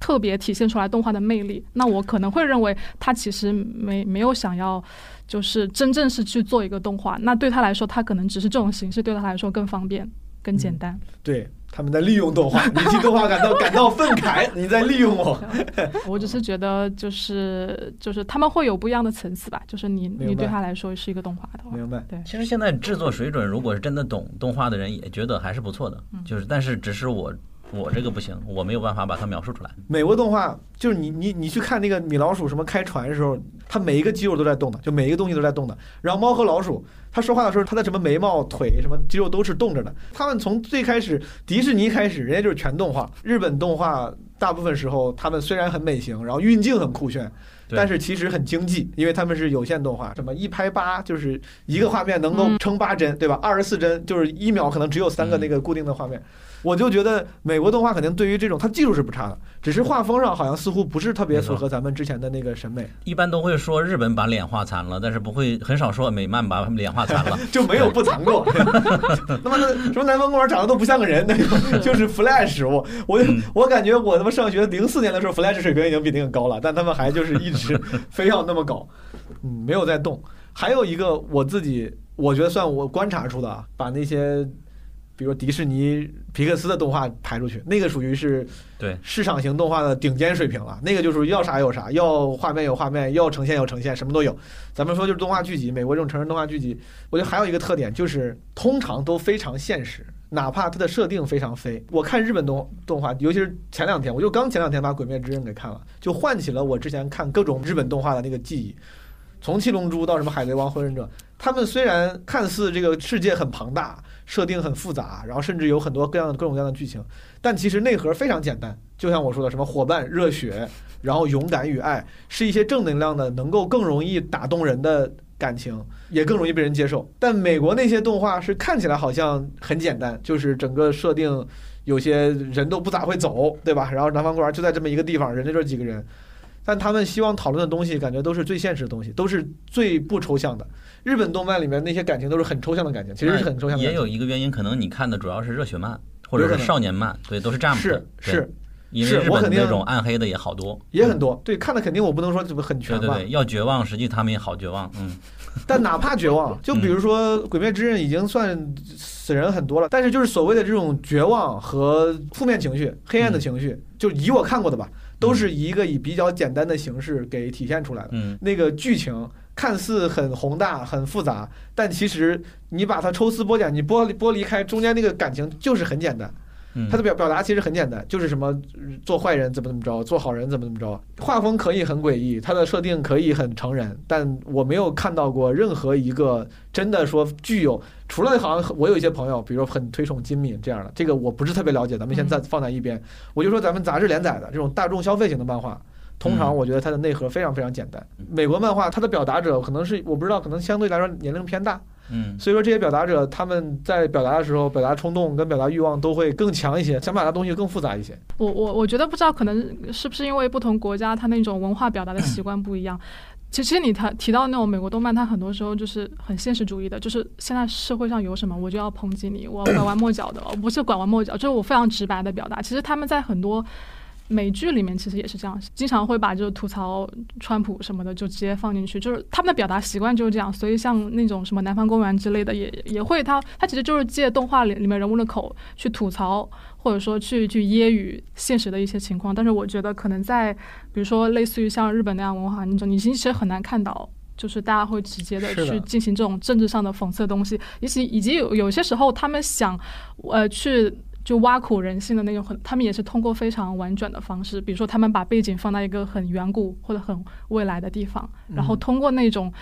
特别体现出来动画的魅力，那我可能会认为他其实没没有想要就是真正是去做一个动画，那对他来说，他可能只是这种形式对他来说更方便、更简单。对，他们在利用动画，你替动画感到感到愤慨，你在利用我。我只是觉得就是就是他们会有不一样的层次吧，就是你你对他来说是一个动画的话，明白。对。其实现在制作水准，如果是真的懂动画的人，也觉得还是不错的。就是，但是只是我我这个不行，我没有办法把它描述出来。美国动画就是你你你去看那个米老鼠什么开船的时候，它每一个肌肉都在动的，就每一个东西都在动的。然后猫和老鼠，它说话的时候，它的什么眉毛、腿什么肌肉都是动着的。他们从最开始迪士尼开始，人家就是全动画。日本动画大部分时候，他们虽然很美型，然后运镜很酷炫。但是其实很经济，因为他们是有线动画，什么一拍八就是一个画面能够嗯撑八帧，对吧？二十四帧就是一秒可能只有三个嗯那个固定的画面。我就觉得美国动画肯定对于这种，它技术是不差的，只是画风上好像似乎不是特别符合咱们之前的那个审美，一般都会说日本把脸画残了，但是不会很少说美漫把脸画残了。就没有不残过。他妈的，什么南方公园长得都不像个人，那种就是 Flash。我我嗯我感觉我他妈上学零四年的时候，Flash 水平已经比那个高了，但他们还就是一直 非要那么搞，嗯，没有在动。还有一个我自己我觉得算我观察出的啊，把那些。比如说迪士尼、皮克斯的动画排出去，那个属于是对市场型动画的顶尖水平了。那个就是要啥有啥，要画面有画面，要呈现有呈现，什么都有。咱们说就是动画剧集，美国这种成人动画剧集，我觉得还有一个特点就是通常都非常现实，哪怕它的设定非常飞。我看日本动动画，尤其是前两天，我就刚前两天把《鬼灭之刃》给看了，就唤起了我之前看各种日本动画的那个记忆。从七龙珠到什么海贼王、火影忍者，他们虽然看似这个世界很庞大，设定很复杂，然后甚至有很多各样各种各样的剧情，但其实内核非常简单。就像我说的，什么伙伴、热血，然后勇敢与爱，是一些正能量的，能够更容易打动人的感情，也更容易被人接受。但美国那些动画是看起来好像很简单，就是整个设定有些人都不咋会走，对吧？然后南方公园就在这么一个地方，人家就几个人。但他们希望讨论的东西，感觉都是最现实的东西，都是最不抽象的。日本动漫里面那些感情都是很抽象的感情，其实是很抽象的也。有一个原因，可能你看的主要是热血漫或者少年漫，对，都是这样是的。对是，因为日是我肯定本那种暗黑的也好多，也很多。对，看的肯定我不能说怎么很全吧，对对对，要绝望，实际他们也好绝望，嗯，但哪怕绝望，就比如说《鬼灭之刃》已经算死人很多了，但是就是所谓的这种绝望和负面情绪、黑暗的情绪，就以我看过的吧，都是一个以比较简单的形式给体现出来的。嗯，那个剧情看似很宏大、很复杂，但其实你把它抽丝剥茧，你剥离剥离开中间那个感情，就是很简单。嗯他的表表达其实很简单，就是什么呃做坏人怎么怎么着，做好人怎么怎么着。画风可以很诡异，他的设定可以很成人，但我没有看到过任何一个真的说具有，除了好像我有一些朋友，比如说很推崇金敏这样的，这个我不是特别了解，咱们先在放在一边。我就说咱们杂志连载的这种大众消费型的漫画。通常嗯我觉得它的内核非常非常简单。美国漫画它的表达者可能是我不知道，可能相对来说年龄偏大，嗯所以说这些表达者他们在表达的时候，表达冲动跟表达欲望都会更强一些，想表达东西更复杂一些。我我我觉得不知道，可能是不是因为不同国家他那种文化表达的习惯不一样。其实你提提到那种美国动漫，它很多时候就是很现实主义的，就是现在社会上有什么我就要抨击你，我要拐弯抹角的，我不是拐弯抹角，就是我非常直白的表达。其实他们在很多美剧里面其实也是这样，经常会把就是吐槽川普什么的就直接放进去，就是他们的表达习惯就是这样。所以像那种什么南方公园之类的也也会他他其实就是借动画里里面人物的口去吐槽，或者说去去揶揄现实的一些情况。但是我觉得可能在比如说类似于像日本那样文化那种，你其实很难看到。就是大家会直接的是的去进行这种政治上的讽刺的东西，以及以及有有些时候他们想，呃，去就挖苦人性的那种很，他们也是通过非常婉转的方式，比如说他们把背景放在一个很远古或者很未来的地方，然后通过那种，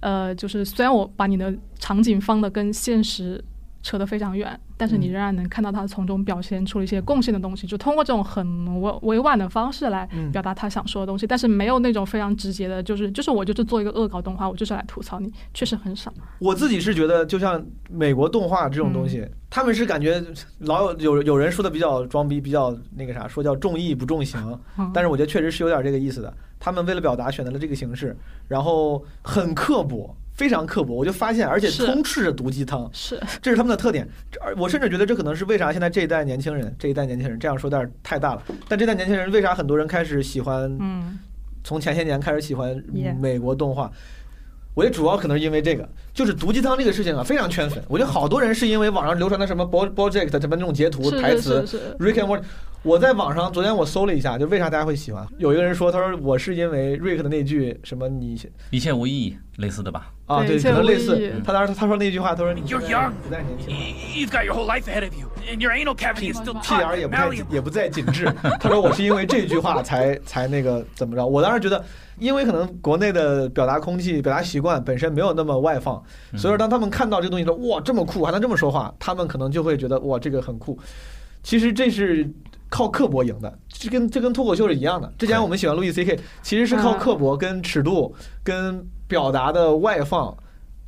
呃，就是虽然我把你的场景放的跟现实扯得非常远，但是你仍然能看到他从中表现出了一些共性的东西，就通过这种很委委婉的方式来嗯表达他想说的东西，但是没有那种非常直接的，就是就是我就是做一个恶搞动画，我就是来吐槽你，确实很少。我自己是觉得，就像美国动画这种东西，嗯他们是感觉老有有有人说的比较装逼，比较那个啥，说叫重义不重刑。嗯但是我觉得确实是有点这个意思的。他们为了表达选择了这个形式，然后很刻薄，非常刻薄。我就发现，而且充斥着毒鸡汤，是，这是他们的特点。我甚至觉得这可能是为啥现在这一代年轻人，这一代年轻人这样说有点太大了。但这代年轻人为啥很多人开始喜欢嗯，从前些年开始喜欢美国动画。我觉得主要可能是因为这个，就是毒鸡汤这个事情啊，非常圈粉。我觉得好多人是因为网上流传的什么 Bo Project 什么那种截图、台词是是是，，Rick and Morty。我在网上昨天我搜了一下，就为啥大家会喜欢？有一个人说，他说我是因为 Rick 的那句什么你一切无意义，类似的吧？啊，对，可能类似。他当时他说那句话，他说你 You're young. 不再年轻了。You've got your whole life ahead of you, and your anal cavity is still 屁 taut 眼儿也不.也不再紧致。他说我是因为这句话才才那个怎么着？我当时觉得，因为可能国内的表达空气、表达习惯本身没有那么外放，所以说当他们看到这个东西说哇这么酷，还能这么说话，他们可能就会觉得哇这个很酷。其实这是靠刻薄赢的，这跟这跟脱口秀是一样的。之前我们喜欢路易 C K，其实是靠嗯刻薄、跟尺度、跟表达的外放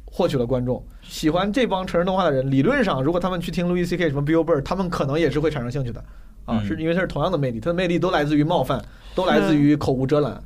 获取了观众。喜欢这帮成人动画的人，理论上如果他们去听路易 C K 什么 Bill Burr，他们可能也是会产生兴趣的。啊，嗯是因为它是同样的魅力，它的魅力都来自于冒犯，都来自于口无遮拦。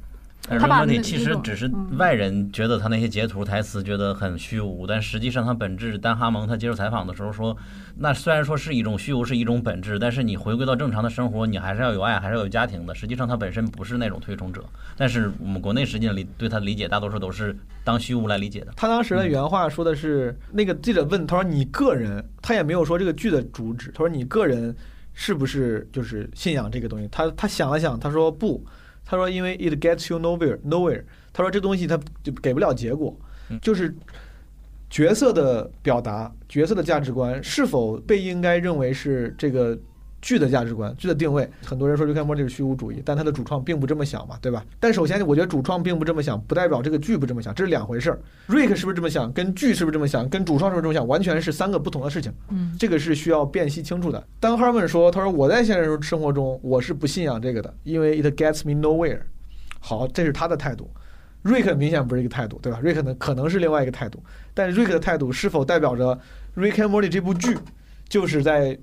但是他把问题其实只是嗯外人觉得他那些截图台词觉得很虚无，但实际上他本质，丹哈蒙他接受采访的时候说，那虽然说是一种虚无，是一种本质，但是你回归到正常的生活，你还是要有爱，还是要有家庭的。实际上他本身不是那种推崇者，但是我们国内实际上理对他的理解，大多数都是当虚无来理解的。他当时的原话说的是，那个记者问他说：“你个人，他也没有说这个剧的主旨，他说你个人是不是就是信仰这个东西？”他他想了想，他说不，他说因为 it gets you nowhere nowhere，他说这东西他就给不了结果。嗯，就是角色的表达、角色的价值观是否被应该认为是这个剧的价值观、剧的定位。很多人说 Rick and Morty 是虚无主义，但他的主创并不这么想嘛，对吧？但首先，我觉得主创并不这么想，不代表这个剧不这么想，这是两回事儿。Rick 是不是这么想，跟剧是不是这么想，跟主创是不是这么想，完全是三个不同的事情。嗯，这个是需要辨析清楚的。当 Harmon 说：“他说我在现实生活中我是不信仰这个的，因为 it gets me nowhere。”好，这是他的态度。瑞克明显不是一个态度，对吧？瑞克呢可能是另外一个态度，但瑞克的态度是否代表着《Rick and Morty》这部剧就是在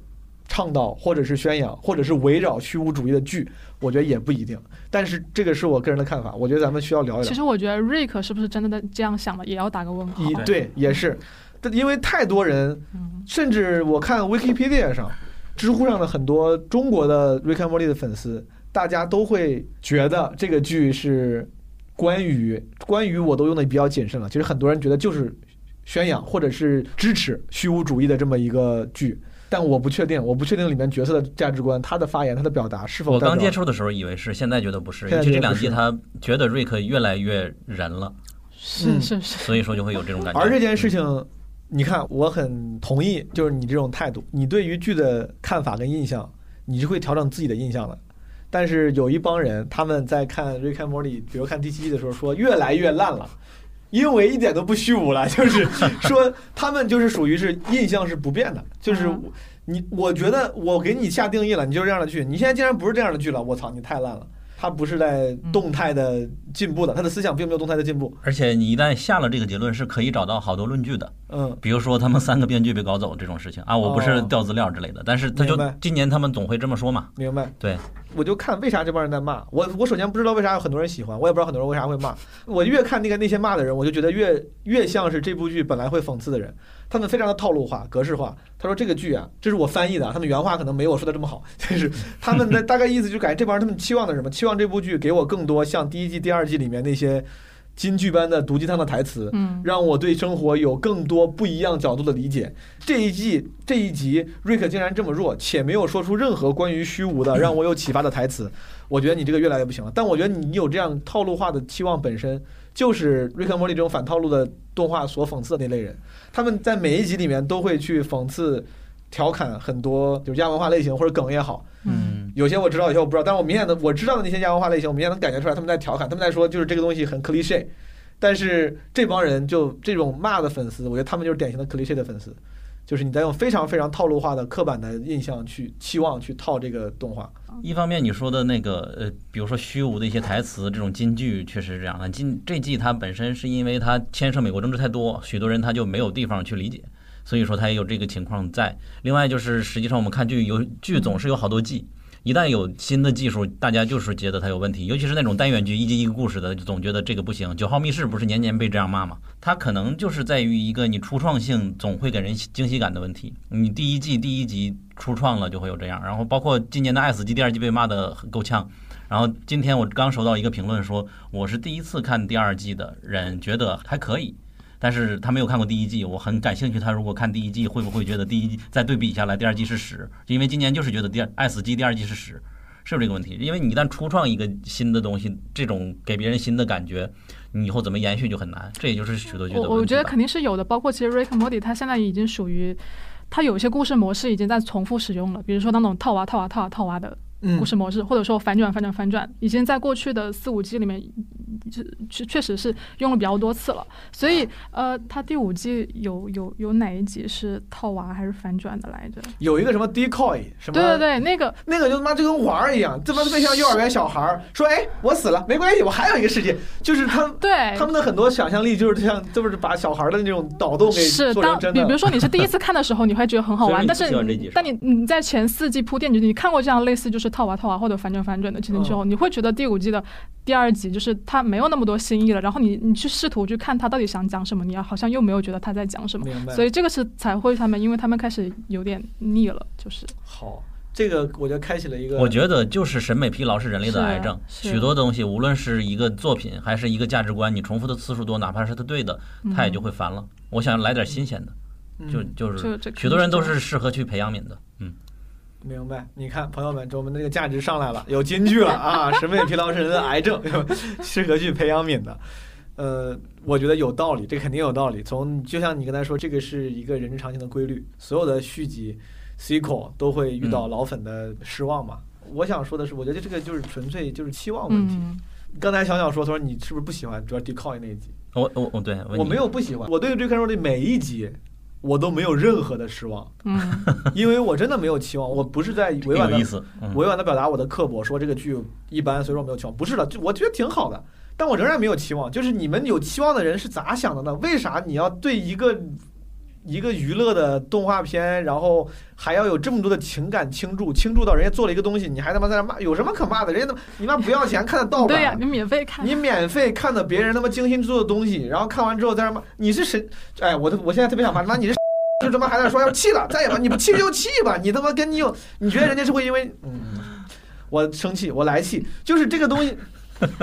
倡导或者是宣扬或者是围绕虚无主义的剧？我觉得也不一定。但是这个是我个人的看法，我觉得咱们需要聊一聊其。实我觉得瑞克是不是真的的这样想的，也要打个问号。一对也是，但因为太多人，嗯，甚至我看 Wikipedia 上、知乎上的很多中国的 Rick and Morty 的粉丝，大家都会觉得这个剧是关于关于我都用的比较谨慎了。其实很多人觉得就是宣扬或者是支持虚无主义的这么一个剧。但我不确定，我不确定里面角色的价值观、他的发言、他的表达是否我刚接触的时候以为是，现在觉得不是，尤其这两季他觉得瑞克越来越人了，嗯。是是是，所以说就会有这种感觉。而这件事情，你看，我很同意，就是你这种态度，你对于剧的看法跟印象，你是会调整自己的印象的。但是有一帮人，他们在看《Rick and Morty》，比如看第七季的时候，说越来越烂了，因为一点都不虚无了，就是说他们就是属于是印象是不变的，就是嗯你，我觉得我给你下定义了，你就是这样的剧，你现在竟然不是这样的剧了，我操，你太烂了。他不是在动态的进步的，他的思想并没有动态的进步。而且你一旦下了这个结论，是可以找到好多论据的。嗯，比如说他们三个编剧被搞走这种事情啊，我不是哦调资料之类的，但是他就今年他们总会这么说嘛。明白。对，我就看为啥这帮人在骂我。我首先不知道为啥有很多人喜欢，我也不知道很多人为啥会骂。我越看那个那些骂的人，我就觉得越越像是这部剧本来会讽刺的人。他们非常的套路化、格式化。他说这个剧啊，这是我翻译的啊，他们原话可能没我说的这么好，就是他们的大概意思就感觉这帮人他们期望的是什么？期望这部剧给我更多像第一季、第二季里面那些金句般的毒鸡汤的台词，嗯，让我对生活有更多不一样角度的理解。这一季这一集，瑞克竟然这么弱，且没有说出任何关于虚无的让我有启发的台词，我觉得你这个越来越不行了。但我觉得你有这样套路化的期望本身，就是瑞克·莫莉这种反套路的动画所讽刺的那类人。他们在每一集里面都会去讽刺、调侃很多就是亚文化类型或者梗也好，嗯，有些我知道，有些我不知道，但是我明显的我知道的那些亚文化类型，我明显能感觉出来他们在调侃，他们在说就是这个东西很 cliche，但是这帮人就这种骂的粉丝，我觉得他们就是典型的 cliche 的粉丝，就是你在用非常非常套路化的刻板的印象去期望去套这个动画。一方面你说的那个呃，比如说虚无的一些台词，这种金句确实是这样的。金这季它本身是因为它牵涉美国政治太多，许多人他就没有地方去理解，所以说他也有这个情况在。另外就是实际上我们看剧有剧总是有好多季。一旦有新的技术，大家就是觉得它有问题，尤其是那种单元剧一集一个故事的，就总觉得这个不行。九号密室不是年年被这样骂吗？它可能就是在于一个你初创性总会给人惊喜感的问题。你第一季第一集初创了就会有这样，然后包括今年的《爱死机》第二季被骂的够呛。然后今天我刚收到一个评论说，我是第一次看第二季的人，觉得还可以。但是他没有看过第一季，我很感兴趣。他如果看第一季，会不会觉得第一季再对比下来，第二季是屎？因为今年就是觉得第二《爱死机》第二季是屎，是不是这个问题？因为你一旦初创一个新的东西，这种给别人新的感觉，你以后怎么延续就很难。这也就是许多剧的问题我我觉得肯定是有的，包括其实 Rick Morty 它现在已经属于，它有些故事模式已经在重复使用了，比如说那种套娃套娃套娃套娃的嗯故事模式，或者说反转反转反转，已经在过去的四五季里面，就确确实是用了比较多次了。所以呃，它第五季有有有哪一集是套娃还是反转的来着？有一个什么 decoy 什么，对对对，那个那个就他妈就跟玩儿一样，这他妈特别像幼儿园小孩儿说，哎，我死了没关系，我还有一个世界，就是他们对他们的很多想象力就是像就是把小孩的那种脑洞给是。当比比如说你是第一次看的时候，你会觉得很好玩，但是但你你在前四季铺垫，你你看过这样类似就是套娃套娃或者反转反转的剧情之后，嗯。你会觉得第五季的第二集就是它没有那么多新意了，然后你你去试图去看他到底想讲什么，你好像又没有觉得他在讲什么，明白，所以这个是才会他们，因为他们开始有点腻了，就是。好，这个我觉得开启了一个，我觉得就是审美疲劳是人类的癌症，许多东西无论是一个作品还是一个价值观，你重复的次数多，哪怕是它对的，他也就会烦了。我想来点新鲜的，嗯。就就是许多人都是适合去培养皿的，嗯。明白，你看，朋友们，这我们的这个价值上来了，有金句了啊！审美疲劳是人的癌症，适合去培养敏的。呃，我觉得有道理，这肯定有道理。从就像你刚才说，这个是一个人之常情的规律，所有的续集 sequel 都会遇到老粉的失望嘛。我想说的是，我觉得这个就是纯粹就是期望问题。嗯，刚才小小说，他说你是不是不喜欢主要 decoy 那一集？我我我对我没有不喜欢，我对《追看说的每一集我都没有任何的失望，嗯，因为我真的没有期望，我不是在委婉的意思，嗯委婉的表达我的刻薄，说这个剧一般，所以说我没有期望。不是的，就我觉得挺好的，但我仍然没有期望。就是你们有期望的人是咋想的呢？为啥你要对一个一个娱乐的动画片，然后还要有这么多的情感倾注，倾注到人家做了一个东西，你还他妈在那骂，有什么可骂的？人家他妈你妈不要钱看的盗版，对呀、你免费看，你免费看的别人他妈精心制作的东西，然后看完之后在那骂你是谁，哎，我都我现在特别想骂他妈你是，就他妈还在说要气了，再也吧，你不气就气吧，你他妈跟你有，你觉得人家是会因为嗯，我生气，我来气，就是这个东西，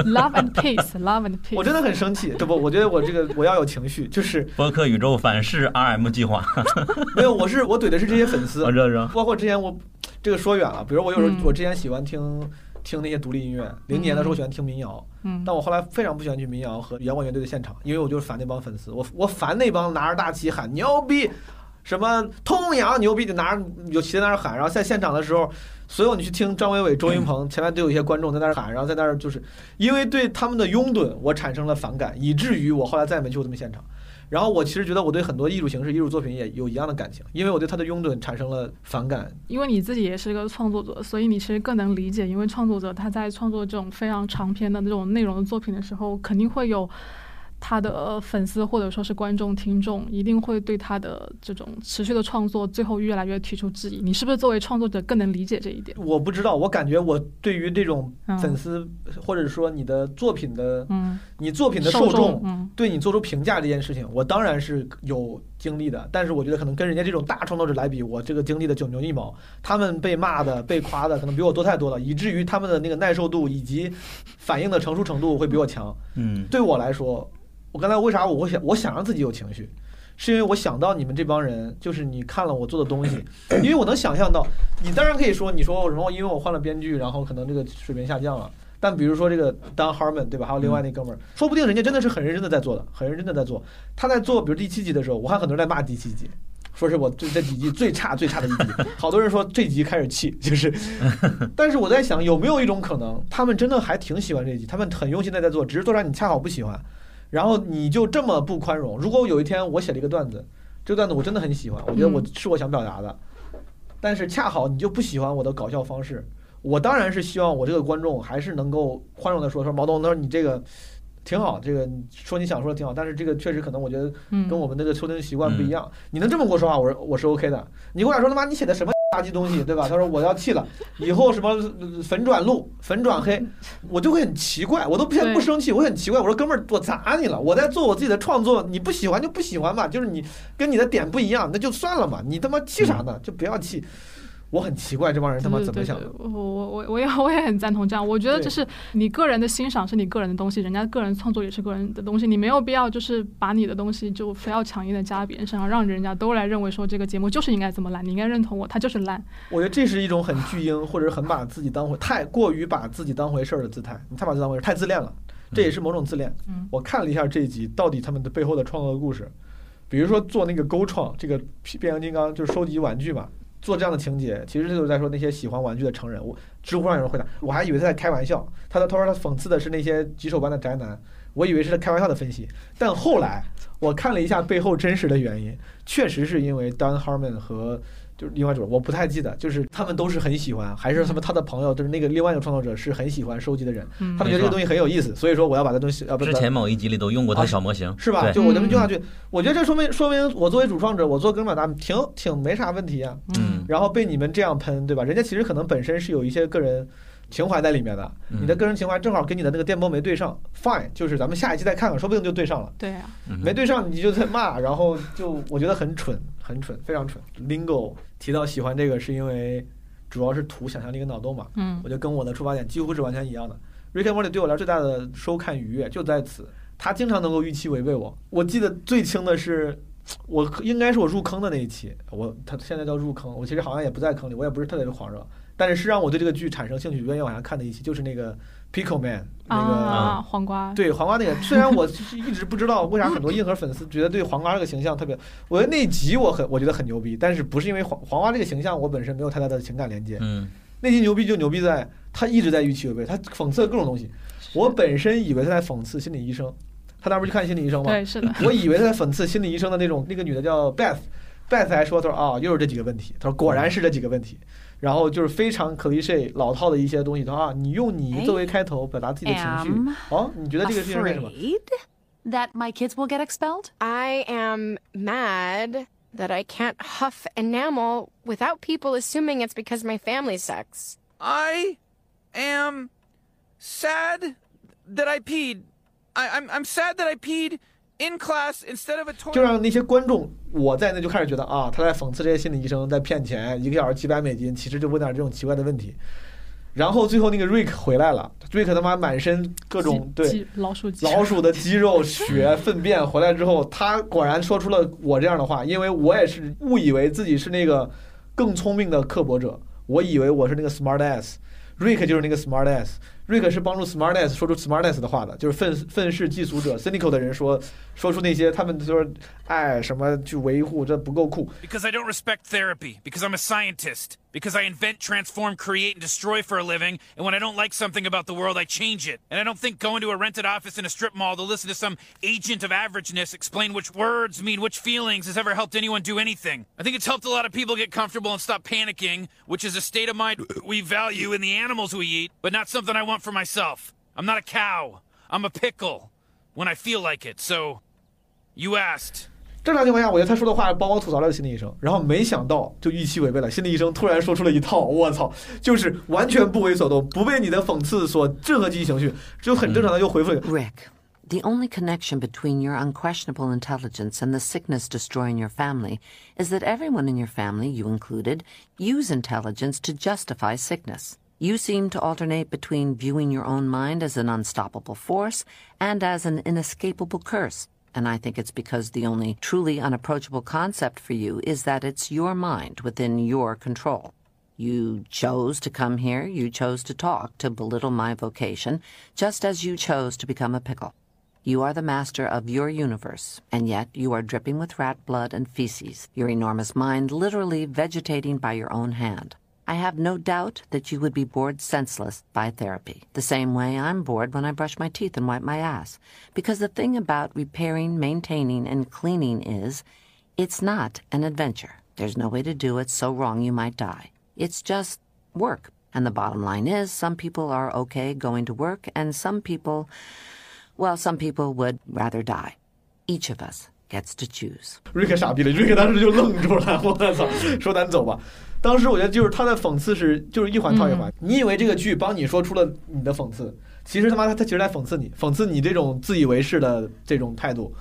love and peace，love and peace。我真的很生气，对不？我觉得我这个我要有情绪，就是播客宇宙反噬 RM 计划，没有，我是我怼的是这些粉丝 我，知道。包括之前我这个说远了，比如我有时候嗯我之前喜欢听听那些独立音乐，零年的时候喜欢听民谣，嗯，但我后来非常不喜欢去民谣和摇滚乐队的现场，因为我就是烦那帮粉丝，我我烦那帮拿着大旗喊牛逼，什么痛痒牛逼，就拿着有旗在那儿喊，然后在现场的时候，所有你去听张伟伟、周云鹏，前面都有一些观众在那儿喊，然后在那儿就是因为对他们的拥趸我产生了反感，以至于我后来再也没去过他们现场。然后我其实觉得我对很多艺术形式、艺术作品也有一样的感情，因为我对他的拥趸产生了反感。因为你自己也是个创作者，所以你其实更能理解，因为创作者他在创作这种非常长篇的那种内容的作品的时候，肯定会有他的呃粉丝或者说是观众、听众，一定会对他的这种持续的创作最后越来越提出质疑。你是不是作为创作者更能理解这一点？我不知道，我感觉我对于这种嗯粉丝，或者说你的作品的，嗯，你作品的受受众，嗯对你做出评价这件事情，我当然是有经历的。但是我觉得可能跟人家这种大创作者来比，我这个经历的九牛一毛。他们被骂的、被夸的，可能比我多太多了，以至于他们的那个耐受度以及反应的成熟程度会比我强。嗯，对我来说，我刚才为啥我想，我想让自己有情绪，是因为我想到你们这帮人，就是你看了我做的东西，因为我能想象到，你当然可以说，你说什么，因为我换了编剧，然后可能这个水平下降了。但比如说这个 Don Harmon 对吧？还有另外那哥们儿，说不定人家真的是很认真的在做的，很认真的在做。他在做，比如第七集的时候，我看很多人在骂第七集，说是我这这几集最差最差的一集。好多人说这集开始气，就是。但是我在想，有没有一种可能，他们真的还挺喜欢这集，他们很用心的在做，只是做出来你恰好不喜欢，然后你就这么不宽容。如果有一天我写了一个段子，这个段子我真的很喜欢，我觉得我嗯是我想表达的，但是恰好你就不喜欢我的搞笑方式。我当然是希望我这个观众还是能够宽容的说说毛东，他说你这个挺好，这个说你想说的挺好，但是这个确实可能我觉得嗯，跟我们那个收听习惯不一样。你能这么跟我说话，我是我是 OK 的。你跟我俩说他妈你写的什么垃圾东西，对吧？他说我要气了，以后什么呃粉转路、粉转黑，我就会很奇怪，我都不对不生气，我很奇怪。我说哥们儿，我砸你了，我在做我自己的创作，你不喜欢就不喜欢吧，就是你跟你的点不一样，那就算了嘛，你他妈气啥呢？就不要气。我很奇怪这帮人他妈怎么想的。我我我我也 我也很赞同这样，我觉得对就是你个人的欣赏是你个人的东西，人家个人创作也是个人的东西，你没有必要就是把你的东西就非要强硬的加在别人身上，让人家都来认为说这个节目就是应该怎么烂，你应该认同我，他就是烂。我觉得这是一种很巨婴，或者是很把自己当回太过于把自己当回事儿的姿态。你太把自己当回事儿，太自恋了，这也是某种自恋。嗯我看了一下这一集，到底他们的背后的创作故事，比如说做那个勾创，这个变形金刚就是收集玩具嘛，做这样的情节，其实就是在说那些喜欢玩具的成人。我知乎上有人回答，我还以为他在开玩笑，他的他说他讽刺的是那些棘手般的宅男，我以为是他开玩笑的分析，但后来我看了一下背后真实的原因，确实是因为 Dan Harmon 和就是另外一种我不太记得，就是他们都是很喜欢，还是他们他的朋友，就是那个另外一个创作者是很喜欢收集的人，嗯他们觉得这个东西很有意思，所以说我要把这东西要不之前某一集里都用过他小模型，是吧？就我这么嗯用下去，我觉得这说明说明我作为主创者，我做个人表达挺挺没啥问题啊。嗯然后被你们这样喷，对吧？人家其实可能本身是有一些个人情怀在里面的，嗯你的个人情怀正好跟你的那个电波没对上，fine，就是咱们下一期再看看，说不定就对上了。对啊，嗯没对上你就在骂，然后就我觉得很蠢，很蠢，非常蠢。Lingo 提到喜欢这个是因为主要是图想象力跟脑洞嘛，嗯我觉得跟我的出发点几乎是完全一样的。Rick and Morty 对我来说最大的收看愉悦就在此，他经常能够预期违背我。我记得最清的是，我应该是我入坑的那一期，我他现在叫入坑，我其实好像也不在坑里，我也不是特别的狂热，但是是让我对这个剧产生兴趣、愿意往下看的一期，就是那个 Pickle Man 那个。啊，黄瓜，对黄瓜那个，虽然我是一直不知道为啥很多硬核粉丝觉得对黄瓜这个形象特别，我觉得那集我很我觉得很牛逼，但是不是因为黄黄瓜这个形象我本身没有太大的情感连接，嗯那集牛逼就牛逼在他一直在预期违背，他讽刺各种东西。我本身以为他在讽刺心理医生，他当时不去看心理医生吗？对，是的，我以为他在讽刺心理医生的那种，那个女的叫 Beth，Beth 还说，他说啊、又是这几个问题，他说果然是这几个问题，然后就是非常 cliche 老套的一些东西，他说啊，你用你作为开头表达自己的情绪 Am，哦，你觉得这个事情是什么？ afraid that my kids will get expelled? I am mad that I can't huff enamel without people assuming it's because my family sucks. I am sad that I peed. I, I'm I'm sad that I peed In class instead of a 就.让那些观众我在那就开始觉得啊，他在讽刺这些心理医生在骗钱，一个小时几百美金，其实就问点这种奇怪的问题。然后最后那个 Rick 回来了，Rick 他妈满身各种对老鼠，老鼠的肌肉、血、粪便回来之后，他果然说出了我这样的话，因为我也是误以为自己是那个更聪明的刻薄者，我以为我是那个 smart ass，Rick 就是那个 smart ass，Rick 是帮助 smart ass 说出 smart ass 的话的，就是愤愤世嫉俗者 cynical 的人说说出那些他们就说哎什么去维护这不够酷，Because I don't respect therapy. Because I'm a scientist. Because I invent, transform, create, and destroy for a living. And when I don't like something about the world, I change it. And I don't think going to a rented office in a strip mall to listen to some agent of averageness explain which words mean which feelings has ever helped anyone do anything. I think it's helped a lot of people get comfortable and stop panicking, which is a state of mind we value in the animals we eat, but not something I want for myself. I'm not a cow. I'm a pickle when I feel like it. So, you asked. 正常情况下，我觉得他说的话帮我吐槽了心理医生，然后没想到就预期违背了。心理医生突然说出了一套，我操，就是完全不为所动，不被你的讽刺所任何激起情绪，就很正常的就回复了。 Rick, the only connection between your unquestionable intelligence and the sickness destroying your family is that everyone in your family, you included, use intelligence to justify sickness. You seem to alternate between viewing your own mind as an unstoppable force and as an inescapable curse. And I think it's because the only truly unapproachable concept for you is that it's your mind within your control. You chose to come here, you chose to talk, to belittle my vocation, just as you chose to become a pickle. You are the master of your universe, and yet you are dripping with rat blood and feces, your enormous mind literally vegetating by your own hand. I have no doubt that you would be bored senseless by therapy, the same way I'm bored when I brush my teeth and wipe my ass. Because the thing about repairing, maintaining, and cleaning is It's not an adventure. There's no way to do it so wrong you might die. It's just work. And the bottom line is some people are okay going to work, and some people, well, some people would rather die. Each of us gets to choose. 瑞克傻逼了，瑞克当时就愣住了，我操，说咱走吧。 当时我觉得就是他的讽刺是就是一环套一环，你以为这个剧帮你说出了你的讽刺，其实他妈他他其实在讽刺你，讽刺你这种自以为是的这种态度。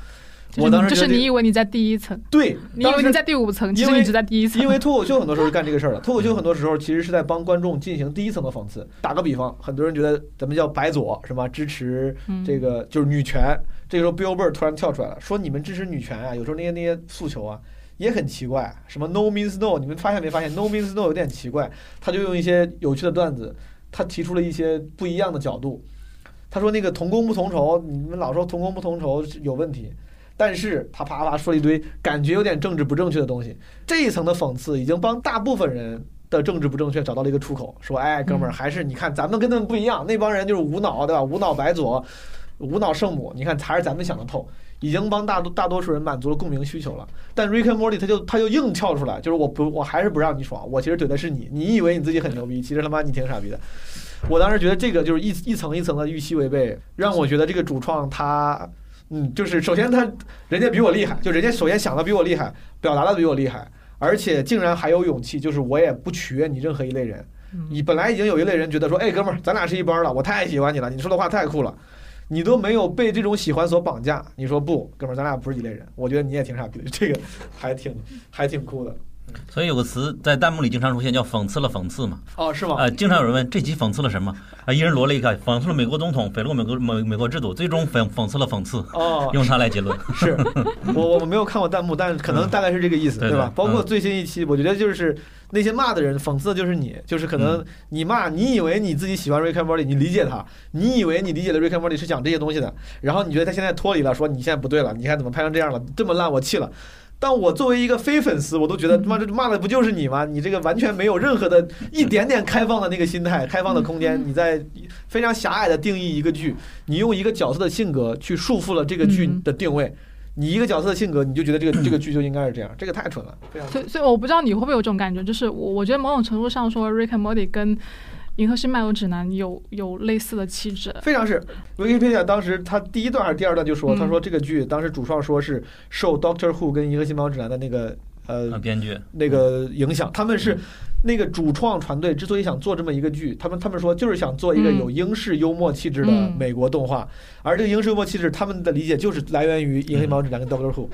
我当时就是你以为你在第一层，对，你以为你在第五层，其实你只在第一层。因为脱口秀很多时候是干这个事儿的，脱口秀很多时候其实是在帮观众进行第一层的讽刺。打个比方，很多人觉得咱们叫白左是吧？支持这个就是女权。这个时候 Bill Burr 突然跳出来了，说你们支持女权啊，有时候那些那些诉求啊也很奇怪，什么 No means no，你们发现没发现 No means no 有点奇怪？他就用一些有趣的段子，他提出了一些不一样的角度。他说那个同工不同酬，你们老说同工不同酬有问题。但是他啪啪说了一堆感觉有点政治不正确的东西，这一层的讽刺已经帮大部分人的政治不正确找到了一个出口，说哎哥们儿，还是你看咱们跟他们不一样，那帮人就是无脑对吧？无脑白左，无脑圣母，你看还是咱们想得透，已经帮大多大多数人满足了共鸣需求了。但 Rick and Morty 他就他就硬跳出来，就是我不我还是不让你爽，我其实怼的是你，你以为你自己很牛逼，其实他妈你挺傻逼的。我当时觉得这个就是一一层一层的预期违背，让我觉得这个主创他。嗯，就是首先他人家比我厉害，就人家首先想的比我厉害，表达的比我厉害，而且竟然还有勇气，就是我也不取悦你任何一类人。你本来已经有一类人觉得说，哎，哥们儿，咱俩是一帮了，我太喜欢你了，你说的话太酷了，你都没有被这种喜欢所绑架。你说不，哥们，咱俩不是一类人，我觉得你也挺傻逼的，这个还挺还挺酷的。所以有个词在弹幕里经常出现，叫“讽刺了讽刺”嘛。哦，是吗？啊，经常有人问这集讽刺了什么？啊，一人罗了一个，讽刺了美国总统，诽谤美国美美国制度，最终讽讽刺了讽刺。哦，用它来结论。是我我没有看过弹幕，但是可能大概是这个意思，对吧？包括最新一期，我觉得就是那些骂的人，讽刺的就是你，就是可能你骂，你以为你自己喜欢 Rick and Morty，你理解他，你以为你理解的 Rick and Morty 是讲这些东西的，然后你觉得他现在脱离了，说你现在不对了，你看怎么拍成这样了，这么烂，我气了。但我作为一个非粉丝，我都觉得他妈这骂的不就是你吗？你这个完全没有任何的一点点开放的那个心态、开放的空间，你在非常狭隘的定义一个剧，你用一个角色的性格去束缚了这个剧的定位。你一个角色的性格，你就觉得这个 这个剧就应该是这样，这个太蠢了，所以，所以我不知道你会不会有这种感觉，就是我我觉得某种程度上说，Rick and Morty 跟《银河系漫游指南有》有类似的气质。非常是。Wikipedia 当时他第一段还是第二段就说，嗯他说这个剧当时主创说是受 Doctor Who 跟《银河系漫游指南》的那个呃啊，编剧那个影响，他们是那个主创团队之所以想做这么一个剧，他们他们说就是想做一个嗯有英式幽默气质的嗯美国动画，而这个英式幽默气质，他们的理解就是来源于《银河系漫游指南》跟 Doctor Who。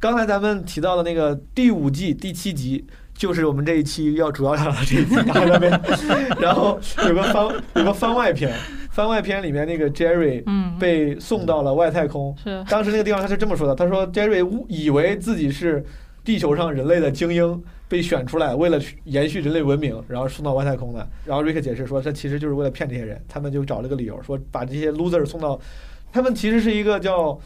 刚才咱们提到的那个第五季第七集。就是我们这一期要主要聊的这一集，看到没？然后有个番有个番外篇，番外篇里面那个 Jerry 嗯，被送到了外太空，是当时那个地方他是这么说的，他说 Jerry 误以为自己是地球上人类的精英，被选出来为了延续人类文明，然后送到外太空的。然后瑞克解释说，这其实就是为了骗这些人，他们就找了个理由说把这些 loser 送到，他们其实是一个叫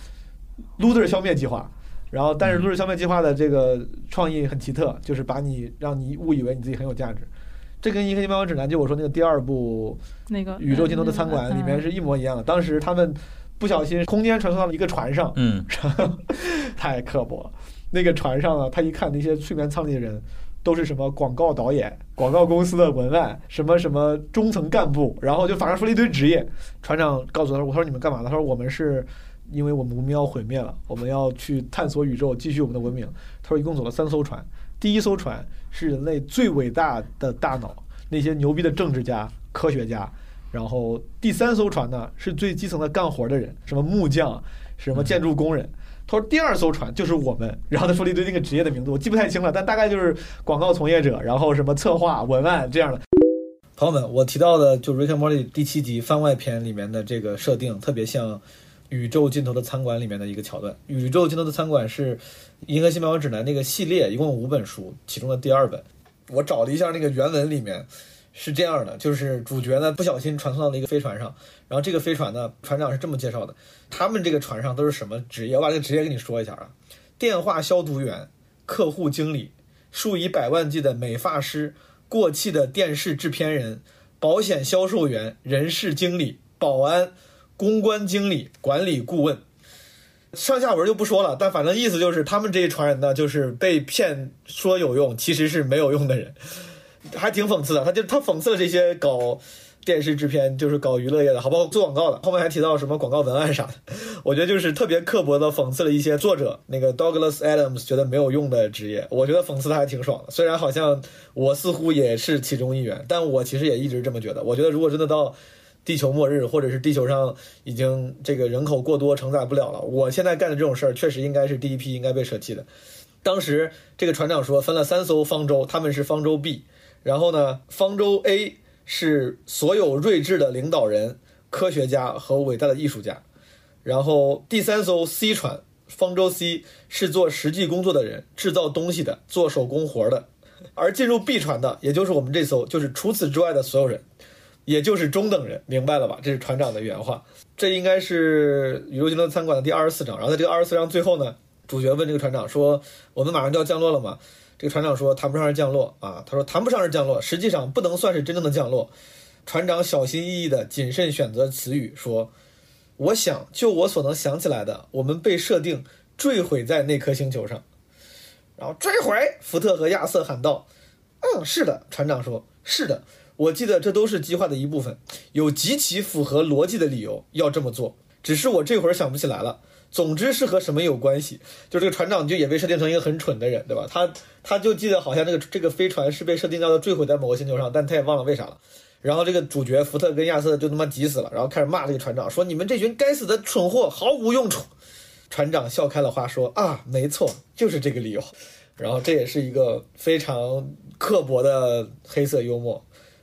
loser 消灭计划。然后，但是 loser 消费计划的这个创意很奇特，就是把你让你误以为你自己很有价值。这跟《银河系漫游指南》就我说那个第二部那个宇宙尽头的餐馆里面是一模一样的。当时他们不小心空间传送到了一个船上，嗯，太刻薄了。那个船上啊，他一看那些睡眠舱里的人，都是什么广告导演、广告公司的文案，什么什么中层干部，然后就反正说了一堆职业。船长告诉他说：“我说你们干嘛的？”他说：“我们是。”因为我们文明要毁灭了，我们要去探索宇宙，继续我们的文明。他说一共走了三艘船，第一艘船是人类最伟大的大脑，那些牛逼的政治家、科学家。然后第三艘船呢是最基层的干活的人，什么木匠，什么建筑工人。他说第二艘船就是我们，然后他说了一堆那个职业的名字，我记不太清了，但大概就是广告从业者，然后什么策划、文案这样的。朋友们，我提到的就《Rick and Morty》第七集番外篇里面的这个设定，特别像。宇宙尽头的餐馆里面的一个桥段。宇宙尽头的餐馆是《银河系漫游指南》那个系列，一共五本书，其中的第二本。我找了一下那个原文，里面是这样的：就是主角呢不小心传送到了一个飞船上，然后这个飞船呢，船长是这么介绍的：他们这个船上都是什么职业？我把这个职业跟你说一下啊：电话消毒员、客户经理、数以百万计的美发师、过气的电视制片人、保险销售员、人事经理、保安。公关经理、管理顾问，上下文就不说了，但反正意思就是他们这一船人呢，就是被骗说有用，其实是没有用的人，还挺讽刺的。他就他讽刺了这些搞电视制片，就是搞娱乐业的，好包括做广告的，后面还提到什么广告文案啥的。我觉得就是特别刻薄的讽刺了一些作者，那个 Douglas Adams 觉得没有用的职业，我觉得讽刺的还挺爽的。虽然好像我似乎也是其中一员，但我其实也一直这么觉得。我觉得如果真的到地球末日，或者是地球上已经这个人口过多承载不了了，我现在干的这种事儿，确实应该是第一批应该被舍弃的。当时这个船长说分了三艘方舟，他们是方舟 B，然后呢，方舟 A 是所有睿智的领导人、科学家和伟大的艺术家，然后第三艘 C 船方舟 C 是做实际工作的人，制造东西的，做手工活的，而进入 B 船的，也就是我们这艘，就是除此之外的所有人。也就是中等人，明白了吧？这是船长的原话。这应该是宇宙军团餐馆的第二十四章。然后在这个二十四章最后呢，主角问这个船长说：“我们马上就要降落了吗？”这个船长说：“谈不上是降落啊。”他说：“谈不上是降落，实际上不能算是真正的降落。”船长小心翼翼地谨慎选择词语说：“我想，就我所能想起来的，我们被设定坠毁在那颗星球上。”然后坠毁，福特和亚瑟喊道：“嗯，是的。”船长说：“是的。”我记得这都是计划的一部分，有极其符合逻辑的理由要这么做，只是我这会儿想不起来了。总之是和什么有关系？就这个船长就也被设定成一个很蠢的人，对吧？他他就记得好像这个这个飞船是被设定要坠毁在某个星球上，但他也忘了为啥了。然后这个主角福特跟亚瑟就他妈急死了，然后开始骂这个船长，说你们这群该死的蠢货毫无用处。船长笑开了花说啊，没错，就是这个理由。然后这也是一个非常刻薄的黑色幽默。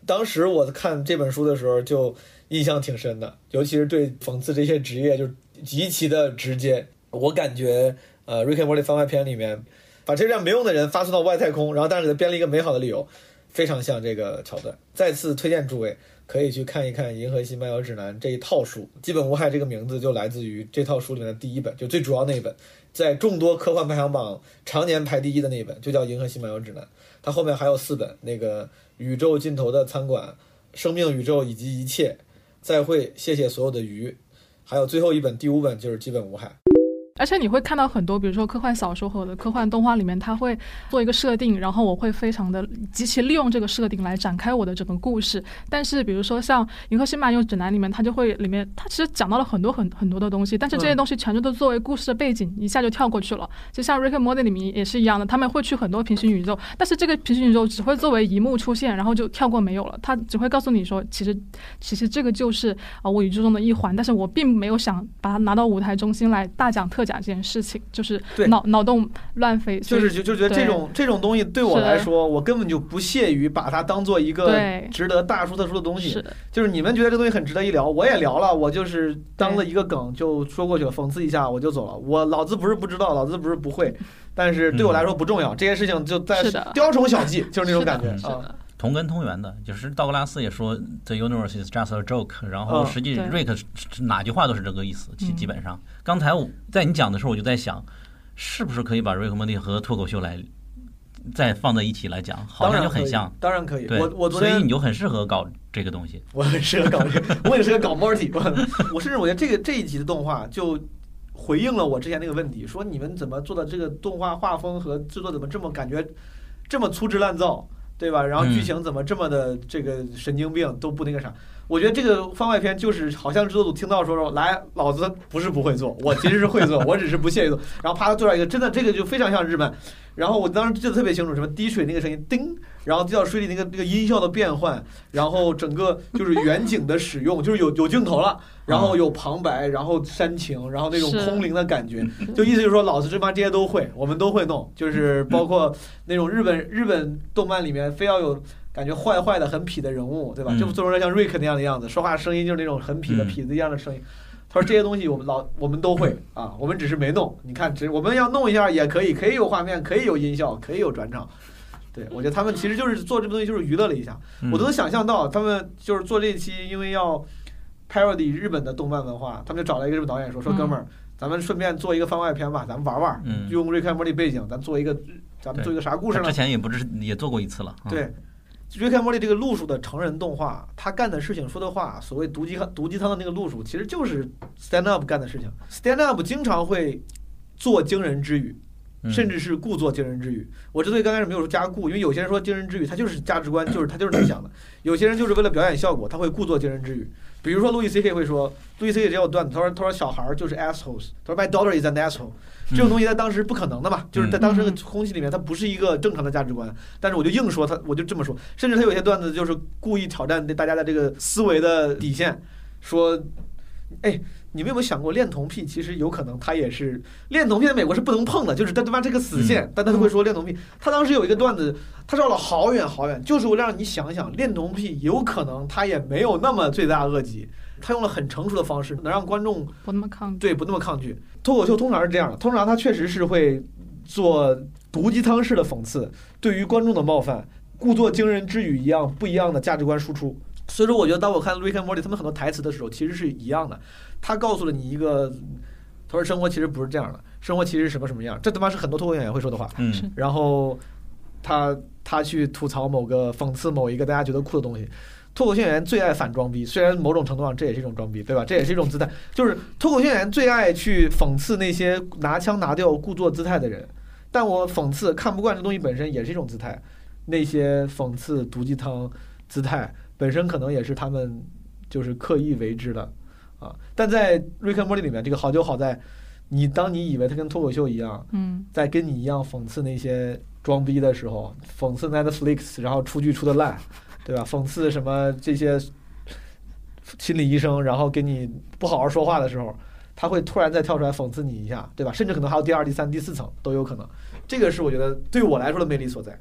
当时我看这本书的时候就印象挺深的，尤其是对讽刺这些职业就极其的直接。我感觉，呃，《瑞克莫里》番外篇里面把这样没用的人发送到外太空，然后但是给他编了一个美好的理由，非常像这个桥段。再次推荐诸位可以去看一看《银河系漫游指南》这一套书，基本无害这个名字就来自于这套书里面的第一本，就最主要那一本，在众多科幻排行榜常年排第一的那一本，就叫《银河系漫游指南》。它后面还有四本，那个。宇宙尽头的餐馆，生命宇宙以及一切，再会，谢谢所有的鱼，还有最后一本第五本就是基本无害。而且你会看到很多，比如说科幻小说和我的科幻动画里面，它会做一个设定，然后我会非常的极其利用这个设定来展开我的整个故事。但是比如说像《银河系漫游指南》里面，它就会里面它其实讲到了很多很很多的东西，但是这些东西全都都作为故事的背景，一下就跳过去了。就像《Rick and Morty》里面也是一样的，他们会去很多平行宇宙，但是这个平行宇宙只会作为一幕出现，然后就跳过没有了。他只会告诉你说，其实其实这个就是啊我宇宙中的一环，但是我并没有想把它拿到舞台中心来大讲特讲这件事情，就是脑脑洞乱飞，就是就就觉得这种这种东西对我来说，我根本就不屑于把它当做一个值得大书特书的东西。就是你们觉得这东西很值得一聊，我也聊了，我就是当了一个梗就说过去了，讽刺一下我就走了。我老子不是不知道，老子不是不会，但是对我来说不重要。这些事情就在雕虫小技，就是那种感觉啊。同根同源的，就是道格拉斯也说 The universe is just a joke，然后实际瑞克哪句话都是这个意思，基基本上。刚才我在你讲的时候，我就在想，是不是可以把瑞克莫蒂和脱口秀来再放在一起来讲？好像就很像。当然可以。对，我我所以你就很适合搞这个东西。我很适合搞这个，我也适合搞 Morty。我甚至我觉得这个这一集的动画就回应了我之前那个问题，说你们怎么做的这个动画画风和制作怎么这么感觉这么粗制滥造？对吧？然后剧情怎么这么的这个神经病都不那个啥？我觉得这个番外篇就是好像制作组听到说说来，老子不是不会做，我其实是会做，我只是不屑于做。然后啪，他做出来一个真的这个就非常像日本。然后我当时记得特别清楚，什么滴水那个声音叮，然后滴到水里那个那个音效的变换，然后整个就是远景的使用，就是有有镜头了，然后有旁白，然后煽情，然后那种空灵的感觉，就意思就是说老子这帮这些都会，我们都会弄，就是包括那种日本日本动漫里面非要有感觉坏坏的很痞的人物，对吧？就做出来像瑞克那样的样子，说话声音就是那种很痞的痞子一样的声音。他说这些东西我们老我们都会啊，我们只是没弄。你看，只我们要弄一下也可以，可以有画面，可以有音效，可以有转场。对我觉得他们其实就是做这个东西，就是娱乐了一下。我都能想象到他们就是做这期，因为要 parody 日本的动漫文化，他们就找了一个日本导演说：“说哥们儿，咱们顺便做一个番外篇吧，咱们玩玩，用瑞克莫蒂背景，咱做一个，咱们做一个啥故事呢？”之前也不是也做过一次了。对。Rick and Morty 这个路数的成人动画，他干的事情、说的话，所谓毒鸡汤、毒鸡汤的那个路数，其实就是 Stand Up 干的事情。Stand Up 经常会做惊人之语，嗯甚至是故作惊人之语。我之所以刚开始没有说加故，因为有些人说惊人之语，他就是价值观，就是他就是这么想的；有些人就是为了表演效果，他会故作惊人之语。比如说路易 C K 会说，路易 C K 也有段子，他说他说小孩儿就是 assholes，他说 My daughter is an asshole。这种东西在当时不可能的嘛，就是在当时的空气里面，它不是一个正常的价值观。但是我就硬说他，我就这么说，甚至他有些段子就是故意挑战大家的这个思维的底线，说，哎，你们有没有想过恋童癖？其实有可能他也是恋童癖，在美国是不能碰的，就是他他妈这个死线，但他都会说恋童癖。他当时有一个段子，他绕了好远好远，就是为了让你想想，恋童癖有可能他也没有那么罪大恶极。他用了很成熟的方式，能让观众不那么抗拒。对不那么抗拒。脱口秀通常是这样的，通常他确实是会做毒鸡汤式的讽刺，对于观众的冒犯，故作惊人之语一样不一样的价值观输出。所以说，我觉得当我看 Rick and Morty 他们很多台词的时候，其实是一样的。他告诉了你一个，他说生活其实不是这样的，生活其实是什么什么样。这他妈是很多脱口秀演员会说的话。嗯然后他他去吐槽某个讽刺某一个大家觉得酷的东西。脱口秀演员最爱反装逼，虽然某种程度上这也是一种装逼，对吧？这也是一种姿态，就是脱口秀演员最爱去讽刺那些拿腔拿调、故作姿态的人。但我讽刺看不惯这东西本身也是一种姿态，那些讽刺毒鸡汤姿态本身可能也是他们就是刻意为之的啊。但在《瑞克莫蒂》里面，这个好就好在，你当你以为他跟脱口秀一样，嗯，在跟你一样讽刺那些装逼的时候，讽刺 Netflix，然后出剧出的烂，对吧？讽刺什么这些心理医生，然后给你不好好说话的时候，他会突然再跳出来讽刺你一下，对吧？甚至可能还有第二、第三、第四层都有可能。这个是我觉得对我来说的魅力所在，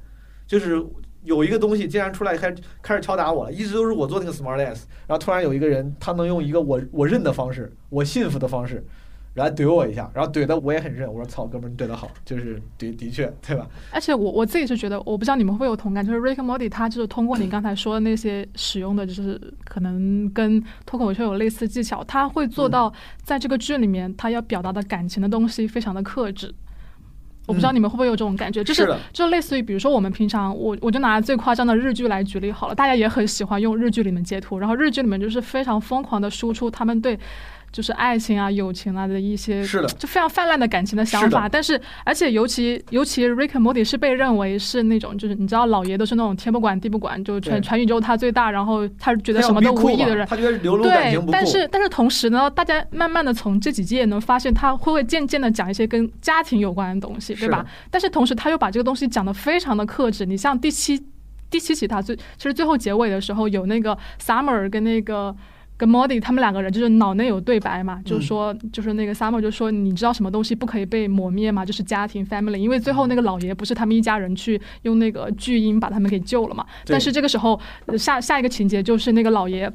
就是有一个东西竟然出来开始开始敲打我了，一直都是我做那个 smart ass，然后突然有一个人他能用一个我我认的方式，我信服的方式。然后怼我一下，然后怼的我也很认。我说：“操，哥们儿，你怼的好，就是的的确，对吧？而且我我自己是觉得，我不知道你们会不会有同感，就是 Rick Morty 他就是通过你刚才说的那些使用的，就是可能跟脱口秀有类似技巧，他会做到在这个剧里面他要表达的感情的东西非常的克制。我不知道你们会不会有这种感觉，就是的就类似于比如说我们平常我我就拿最夸张的日剧来举例好了，大家也很喜欢用日剧里面截图，然后日剧里面就是非常疯狂的输出他们对。就是爱情啊、友情啊的一些，是的就非常泛滥的感情的想法。是但是，而且尤其尤其 Rick and Morty 是被认为是那种，就是你知道老爷都是那种天不管地不管，就全全宇宙他最大，然后他觉得什么都无益的人。他觉得流露感对情不，但是但是同时呢，大家慢慢的从这几季也能发现，他会会渐渐的讲一些跟家庭有关的东西，对吧是？但是同时他又把这个东西讲的非常的克制。你像第七第七集，他最其实最后结尾的时候有那个 Summer 跟那个。跟 Modi 他们两个人就是脑内有对白嘛，就是说，就是那个 Summer 就说，你知道什么东西不可以被抹灭吗？就是家庭 family，因为最后那个老爷不是他们一家人去用那个巨婴把他们给救了嘛。但是这个时候呃下下一个情节就是那个老爷。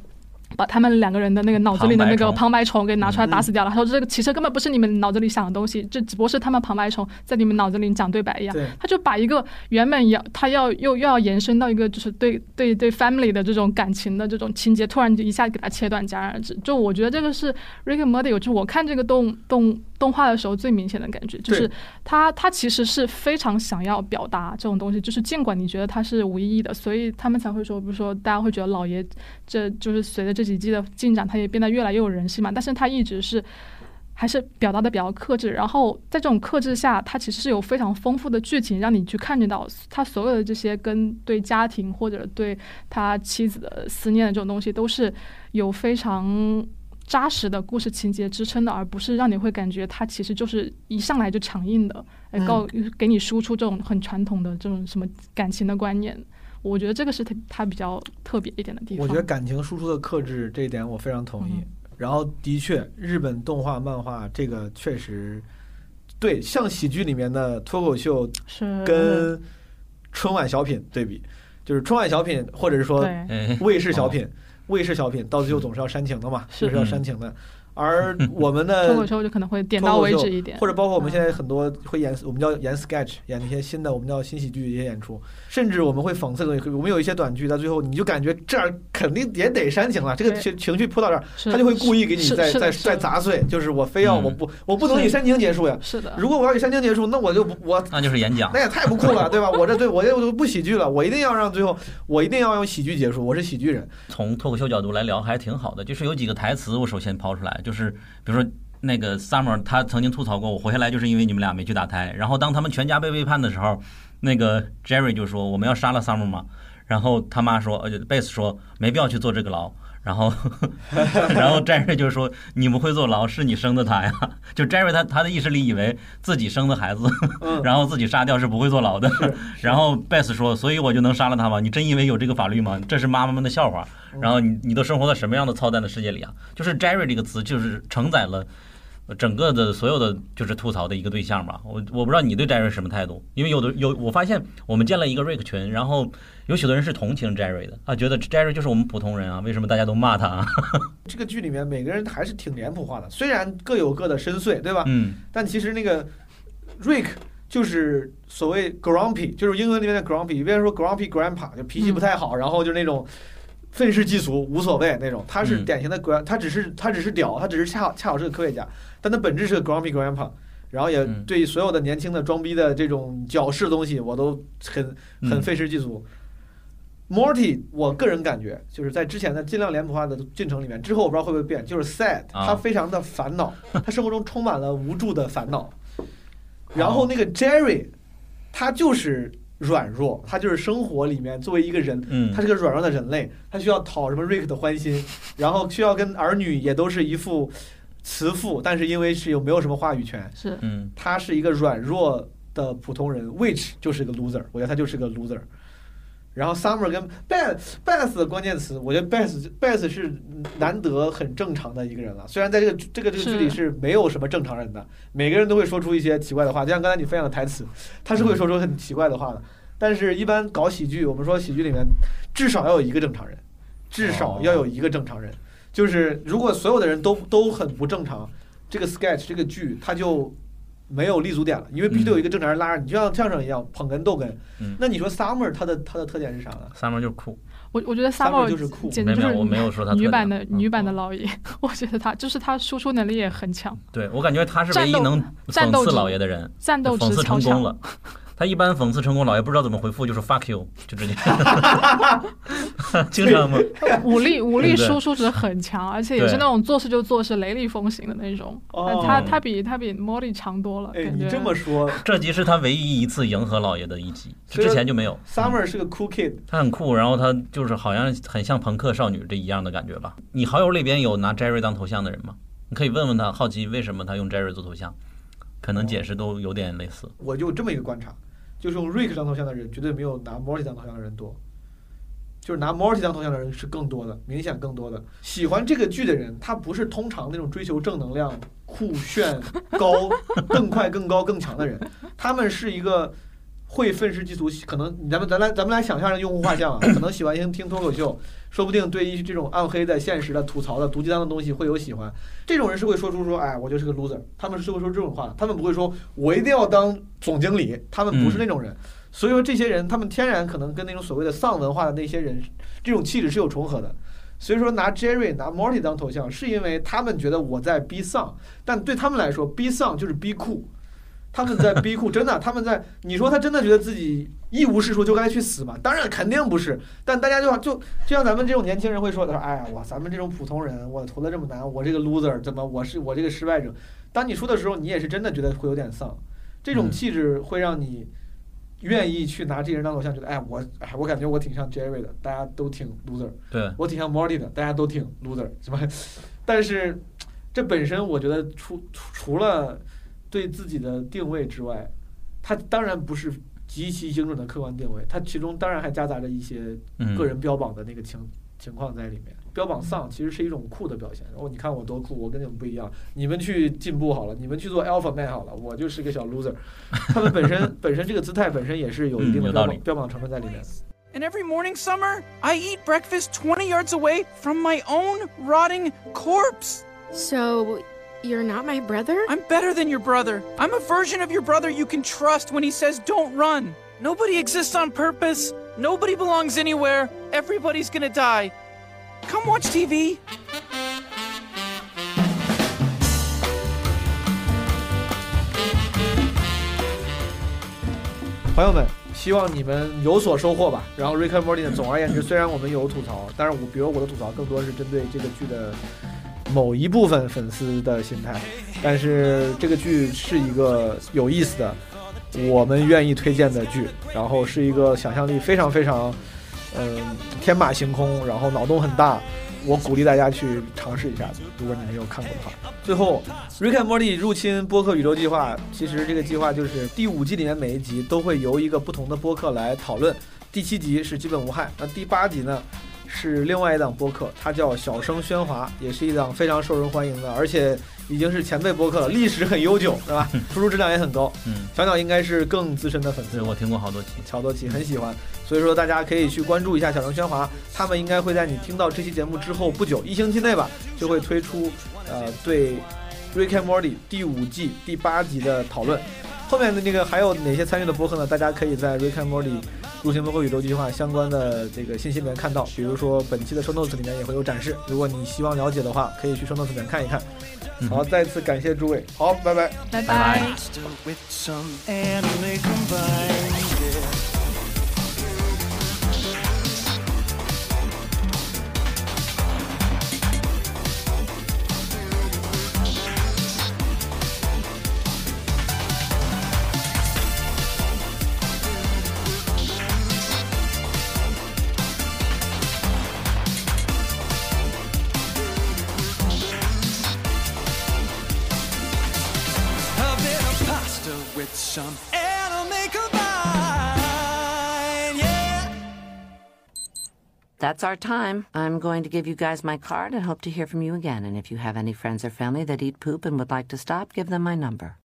把他们两个人的那个脑子里的那个旁旁白虫给拿出来打死嗯掉了。他说这个其实根本不是你们脑子里想的东西，这只不过是他们旁白虫在你们脑子里讲对白一样。他就把一个原本要他要又又要延伸到一个就是对对对 family 的这种感情的这种情节，突然就一下给他切断戛然而止。就我觉得这个是 Rick and Morty，就我看这个动动动画的时候最明显的感觉，就是他他其实是非常想要表达这种东西，就是尽管你觉得他是无意义的，所以他们才会说，比如说大家会觉得老爷这就是随着这几季的进展，他也变得越来越有人性嘛，但是他一直是。还是表达的比较克制，然后在这种克制下，他其实是有非常丰富的剧情，让你去看见到他所有的这些跟对家庭或者对他妻子的思念的这种东西，都是有非常扎实的故事情节支撑的，而不是让你会感觉他其实就是一上来就强硬的，呃告给你输出这种很传统的这种什么感情的观念。我觉得这个是它它比较特别一点的地方。我觉得感情输出的克制这一点我非常同意。嗯然后的确，日本动画、漫画这个确实对，像喜剧里面的脱口秀是跟春晚小品对比，就是春晚小品或者是说卫视小品，卫视小品到最后总是要煽情的嘛，是就是要煽情的。而我们的 脱口秀就可能会点到为止一点，或者包括我们现在很多会演，我们叫演 sketch，演那些新的，我们叫新喜剧一些演出，甚至我们会讽刺的东西。我们有一些短剧，到最后你就感觉这儿肯定也得煽情了，这个情情绪扑到这儿，他就会故意给你再再再砸碎，就是我非要嗯我不我不能以煽情结束呀。是的，如果我要以煽情结束，那我就不我那就是演讲那。也太不酷了，对吧？我这对我就不喜剧了，我一定要让最后我一定要用喜剧结束，我是喜剧人。从脱口秀角度来聊还挺好的，就是有几个台词我首先抛出来，就是比如说那个 Summer 他曾经吐槽过，我活下来就是因为你们俩没去打胎。然后当他们全家被背叛的时候，那个 Jerry 就说我们要杀了 Summer 吗？然后他妈说，呃，Base 说没必要去坐这个牢。然后，然后 Jerry 就说：“你不会坐牢，是你生的他呀。”就 Jerry 他他的意识里以为自己生的孩子，嗯，然后自己杀掉是不会坐牢的。然后 Beth 说：“所以我就能杀了他吗？你真以为有这个法律吗？这是妈妈们的笑话。然后你你都生活在什么样的操蛋的世界里啊？就是 Jerry 这个词就是承载了整个的所有的就是吐槽的一个对象吧。我我不知道你对 Jerry 什么态度，因为有的有我发现我们建了一个 Rick 群，然后有许多人是同情 Jerry 的啊，觉得 Jerry 就是我们普通人啊，为什么大家都骂他啊？这个剧里面每个人还是挺脸谱化的，虽然各有各的深邃，对吧？嗯但其实那个 Rick 就是所谓 grumpy，就是英文里面的 grumpy，有别人说 grumpy grandpa 就脾气不太好，然后就那种愤世嫉俗、无所谓那种。他是嗯典型的他只是他只是屌，他只是恰好恰好是个科学家，但他本质是个 grumpy grandpa。然后也嗯对所有的年轻的装逼的这种矫饰的东西，我都很很嗯愤世嫉俗。Morty，我个人感觉就是在之前的尽量脸谱化的进程里面，之后我不知道会不会变，就是 sad，啊他非常的烦恼，他生活中充满了无助的烦恼。然后那个 Jerry，他就是软弱，他就是生活里面作为一个人，嗯他是个软弱的人类，他需要讨什么 Rick 的欢心，然后需要跟儿女也都是一副慈父，但是因为是有没有什么话语权，是嗯他是一个软弱的普通人，which 就是个 loser，我觉得他就是个 loser。然后 Summer 跟 Beth Beth 的关键词，我觉得 Beth Beth 是难得很正常的一个人了。虽然在这个这个这个剧里是是没有什么正常人的，每个人都会说出一些奇怪的话，就像刚才你分享的台词，他是会说出很奇怪的话的。但是，一般搞喜剧，我们说喜剧里面至少要有一个正常人，至少要有一个正常人。就是如果所有的人都都很不正常，这个 sketch 这个剧它就没有立足点了，因为必须得有一个正常人拉着你，就像相声一样捧哏逗哏嗯。那你说 Summer 它的它的特点是啥呢？，Summer 就是酷，我我觉得 Summer 就是酷没有简直就是我没有说他女版的嗯女版的老爷，我觉得他就是他输出能力也很强，对我感觉他是唯一能讽刺战斗值老爷的人。战斗讽刺值超强。成功了。他一般讽刺成功，老爷不知道怎么回复，就是 fuck you，就直接，经常吗？武力武力输出值很强，而且也是那种做事就做事、雷厉风行的那种。哦他他比他比 Molly 强多了，哎，感觉。你这么说这集是他唯一一次迎合老爷的一集，之前就没有。，Summer 是个 cool kid，他很酷，然后他就是好像很像朋克少女这一样的感觉吧。你好友里边有拿 Jerry 当头像的人吗？你可以问问他，好奇为什么他用 Jerry 做头像，可能解释都有点类似。我就这么一个观察，就是用 Rick 当头像的人绝对没有拿 Morty 当头像的人多，就是拿 Morty 当头像的人是更多的，明显更多的。喜欢这个剧的人，他不是通常那种追求正能量、酷炫、高、更快、更高、更强的人，他们是一个。会愤世嫉俗，可能咱们咱来咱们来想象一下用户画像啊，可能喜欢听听脱口秀，说不定对于这种暗黑的、现实的、吐槽的、毒鸡汤的东西会有喜欢。这种人是会说出说，哎，我就是个 loser，他们是会说这种话，他们不会说我一定要当总经理，他们不是那种人。所以说，这些人他们天然可能跟那种所谓的丧文化的那些人，这种气质是有重合的。所以说，拿 Jerry 拿 Morty 当头像，是因为他们觉得我在逼丧，但对他们来说，逼丧就是逼酷。他们在逼库，真的，他们在你说他真的觉得自己一无是处就该去死吗？当然肯定不是，但大家就就就像咱们这种年轻人会说的，哎呀，我咱们这种普通人，我投的这么难，我这个 loser 怎么我是我这个失败者？当你输的时候，你也是真的觉得会有点丧，这种嗯气质会让你愿意去拿这些人当偶像，觉得哎我哎我感觉我挺像 Jerry 的，大家都挺 loser，对，我挺像 Morty 的，大家都挺 loser，是吧？但是这本身我觉得除除除了对自己的定位之外，它当然不是极其精准的客观定位，它其中当然还夹杂着一些嗯，个人标榜的那个情情况在里面。标榜丧其实是一种酷的表现。哦，你看我多酷，我跟你们不一样。你们去进步好了，你们去做 alpha man 好了，我就是个小 loser。他们本身 本身这个姿态本身也是有一定的标榜标榜成分在里面。And every morning, Summer, I eat breakfast twenty yards away from my own rotting corpse. So, you're not my brother? I'm better than your brother. I'm a version of your brother you can trust when he says don't run. Nobody exists on purpose. Nobody belongs anywhere. Everybody's gonna die. Come watch TV. 朋友们，希望你们有所收获吧。然后《Rick and Morty》呢，总而言之，虽然我们有吐槽，但是我比如我的吐槽更多是针对这个剧的 某一部分粉丝的心态，但是这个剧是一个有意思的，我们愿意推荐的剧，然后是一个想象力非常非常，嗯、天马行空，然后脑洞很大。我鼓励大家去尝试一下，如果你没有看过的话。最后，《Rick and Morty 入侵播客宇宙计划》，其实这个计划就是第五季里面每一集都会由一个不同的播客来讨论。第七集是基本无害，那第八集呢是另外一档播客，它叫小声喧哗，也是一档非常受人欢迎的，而且已经是前辈播客了，历史很悠久，对吧？输出质量也很高。嗯，小鸟应该是更资深的粉丝对，我听过好多期。好多期很喜欢，所以说大家可以去关注一下小声喧哗，他们应该会在你听到这期节目之后不久，一星期内吧，就会推出呃对《Rick and Morty》第五季第八集的讨论。后面的那个还有哪些参与的播客呢？大家可以在《Rick and Morty》入侵播客宇宙计划相关的这个信息里面看到，比如说本期的 show notes 里面也会有展示。如果你希望了解的话，可以去 show notes 里面看一看。好，再次感谢诸位，好，拜拜。拜拜 That's our time. I'm going to give you guys my card and hope to hear from you again. And if you have any friends or family that eat poop and would like to stop, give them my number.